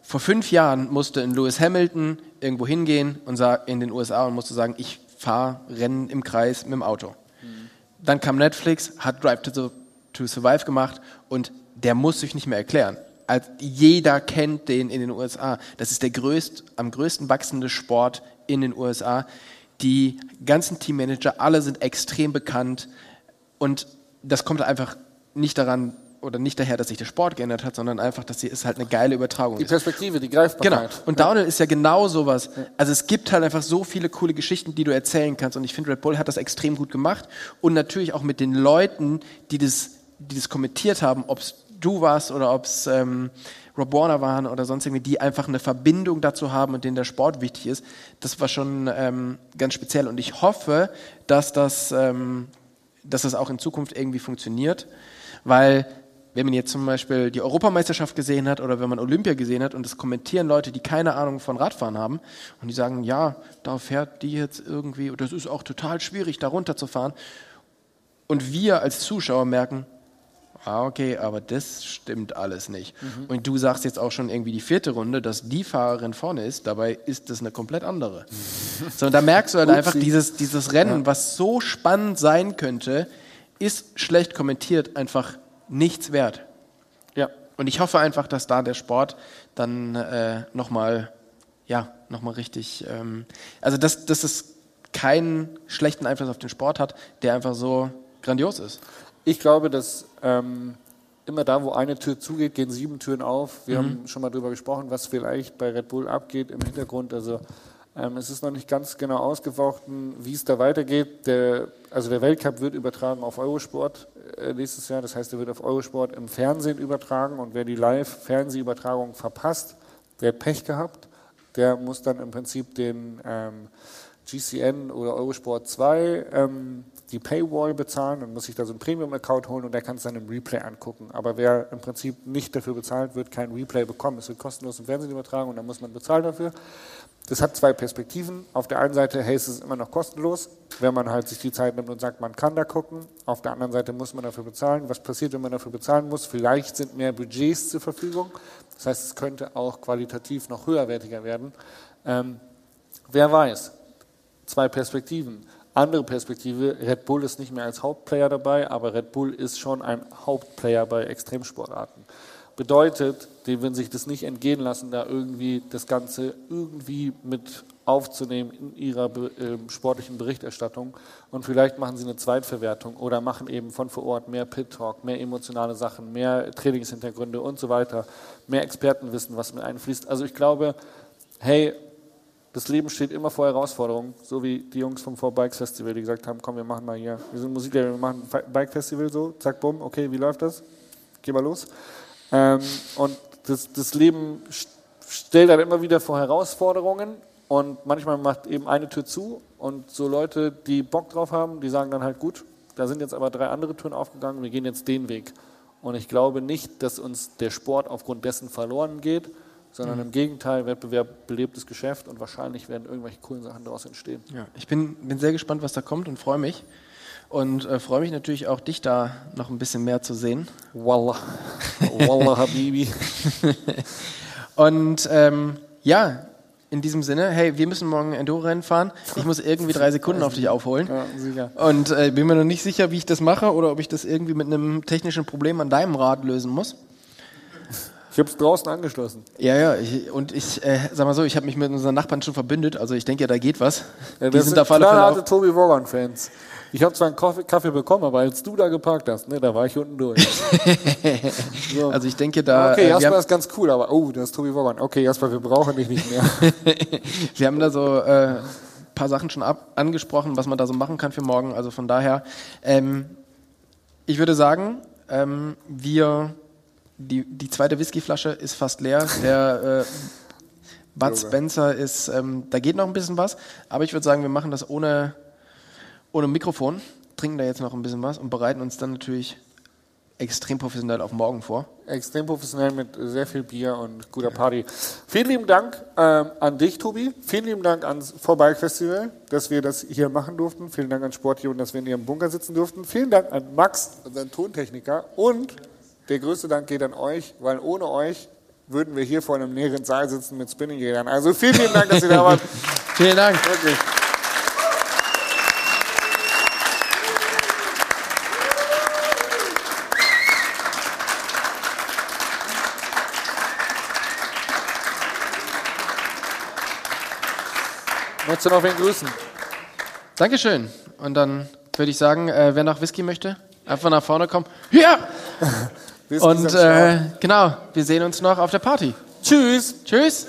vor fünf Jahren musste ein Lewis Hamilton irgendwo hingehen und in den USA und musste sagen, ich fahre Rennen im Kreis mit dem Auto. Mhm. Dann kam Netflix, hat Drive to, to Survive gemacht und der muss sich nicht mehr erklären als jeder kennt den in den USA. Das ist der größt, am größten wachsende Sport in den USA. Die ganzen Teammanager, alle sind extrem bekannt und das kommt einfach nicht daran oder nicht daher, dass sich der Sport geändert hat, sondern einfach, dass es halt eine geile Übertragung ist. Die Perspektive, die Greifbarkeit. Genau. Und Downhill ist ja genau sowas. Also es gibt halt einfach so viele coole Geschichten, die du erzählen kannst. Und ich finde, Red Bull hat das extrem gut gemacht. Und natürlich auch mit den Leuten, die das, die das kommentiert haben, ob es du warst oder ob es ähm, Rob Warner waren oder sonst irgendwie, die einfach eine Verbindung dazu haben und denen der Sport wichtig ist, das war schon ähm, ganz speziell. Und ich hoffe, dass das, ähm, dass das auch in Zukunft irgendwie funktioniert, weil wenn man jetzt zum Beispiel die Europameisterschaft gesehen hat oder wenn man Olympia gesehen hat und das kommentieren Leute, die keine Ahnung von Radfahren haben und die sagen, ja, da fährt die jetzt irgendwie, und das ist auch total schwierig, da runterzufahren. Und wir als Zuschauer merken, ah, okay, aber das stimmt alles nicht. Mhm. Und du sagst jetzt auch schon irgendwie die vierte Runde, dass die Fahrerin vorne ist, dabei ist das eine komplett andere. *laughs* So, da merkst du halt einfach, dieses, dieses Rennen, ja. was so spannend sein könnte, ist schlecht kommentiert einfach nichts wert. Ja. Und ich hoffe einfach, dass da der Sport dann äh, nochmal, ja, nochmal richtig, ähm, also dass, dass es keinen schlechten Einfluss auf den Sport hat, der einfach so grandios ist. Ich glaube, dass ähm, immer da, wo eine Tür zugeht, gehen sieben Türen auf. Wir mhm. haben schon mal darüber gesprochen, was vielleicht bei Red Bull abgeht im Hintergrund. Also ähm, es ist noch nicht ganz genau ausgefochten, wie es da weitergeht. Der, also der Weltcup wird übertragen auf Eurosport äh, nächstes Jahr. Das heißt, er wird auf Eurosport im Fernsehen übertragen. Und wer die Live-Fernsehübertragung verpasst, der hat Pech gehabt. Der muss dann im Prinzip den ähm, GCN oder Eurosport 2 ähm, die Paywall bezahlen und muss sich da so einen Premium-Account holen und der kann es dann im Replay angucken. Aber wer im Prinzip nicht dafür bezahlt, wird kein Replay bekommen. Es wird kostenlos im Fernsehen übertragen und dann muss man bezahlen dafür. Das hat zwei Perspektiven. Auf der einen Seite, hey, es ist immer noch kostenlos, wenn man halt sich die Zeit nimmt und sagt, man kann da gucken. Auf der anderen Seite muss man dafür bezahlen. Was passiert, wenn man dafür bezahlen muss? Vielleicht sind mehr Budgets zur Verfügung. Das heißt, es könnte auch qualitativ noch höherwertiger werden. Ähm, wer weiß? Zwei Perspektiven. Andere Perspektive, Red Bull ist nicht mehr als Hauptplayer dabei, aber Red Bull ist schon ein Hauptplayer bei Extremsportarten. Bedeutet, die würden sich das nicht entgehen lassen, da irgendwie das Ganze irgendwie mit aufzunehmen in ihrer äh, sportlichen Berichterstattung. Und vielleicht machen sie eine Zweitverwertung oder machen eben von vor Ort mehr Pit-Talk, mehr emotionale Sachen, mehr Trainingshintergründe und so weiter, mehr Expertenwissen, was mit einfließt. Also ich glaube, hey, das Leben steht immer vor Herausforderungen, so wie die Jungs vom Four Bikes Festival, die gesagt haben, komm, wir machen mal hier, wir sind Musiklehrer, wir machen ein Bike Festival so, zack, bumm, okay, wie läuft das? Geh mal los. Ähm, und das, das Leben stellt dann immer wieder vor Herausforderungen und manchmal macht eben eine Tür zu und so Leute, die Bock drauf haben, die sagen dann halt, gut, da sind jetzt aber drei andere Türen aufgegangen, wir gehen jetzt den Weg. Und ich glaube nicht, dass uns der Sport aufgrund dessen verloren geht, sondern mhm. im Gegenteil, Wettbewerb belebtes Geschäft und wahrscheinlich werden irgendwelche coolen Sachen daraus entstehen. Ja, ich bin, bin sehr gespannt, was da kommt und freue mich. und äh, freue mich natürlich auch, dich da noch ein bisschen mehr zu sehen. Wallah. Wallah, *laughs* Habibi. Und ähm, ja, in diesem Sinne, hey, wir müssen morgen Enduro-Rennen fahren. Ich muss irgendwie drei Sekunden auf dich aufholen. Ja, sicher. Und äh, bin mir noch nicht sicher, wie ich das mache oder ob ich das irgendwie mit einem technischen Problem an deinem Rad lösen muss. Ich habe es draußen angeschlossen. Ja, ja, ich, und ich äh, sag mal so, ich habe mich mit unseren Nachbarn schon verbündet, also ich denke ja, da geht was. Ja, Die sind auf alle Tobi Wogan-Fans. Ich habe zwar einen Kaffee, Kaffee bekommen, aber als du da geparkt hast, ne, da war ich unten durch. *laughs* so. also ich denke da, okay, äh, Jasper ist ganz cool, aber oh, das ist Tobi Wogan. Okay, Jasper, wir brauchen dich nicht mehr. *laughs* wir haben da so äh, paar Sachen schon ab, angesprochen, was man da so machen kann für morgen. Also von daher, ähm, ich würde sagen, ähm, wir die, die zweite Whiskyflasche ist fast leer. Der äh, Bud Spencer ist, ähm, da geht noch ein bisschen was, aber ich würde sagen, wir machen das ohne, ohne Mikrofon, trinken da jetzt noch ein bisschen was und bereiten uns dann natürlich extrem professionell auf morgen vor. Extrem professionell mit sehr viel Bier und guter Party. Vielen lieben Dank ähm, an dich, Tobi. Vielen lieben Dank ans Vorbike Festival, dass wir das hier machen durften. Vielen Dank an Sportio, dass wir in ihrem Bunker sitzen durften. Vielen Dank an Max, unseren Tontechniker. Und der größte Dank geht an euch, weil ohne euch würden wir hier vor einem näheren Saal sitzen mit Spinningrädern. Also vielen lieben Dank, dass ihr da wart. *laughs* Vielen Dank. Wirklich. Möchtest du noch wen grüßen? Dankeschön. Und dann würde ich sagen, äh, wer noch Whisky möchte, einfach nach vorne kommen. Ja! *laughs* Bis Und äh, genau, wir sehen uns noch auf der Party. Tschüss. Tschüss.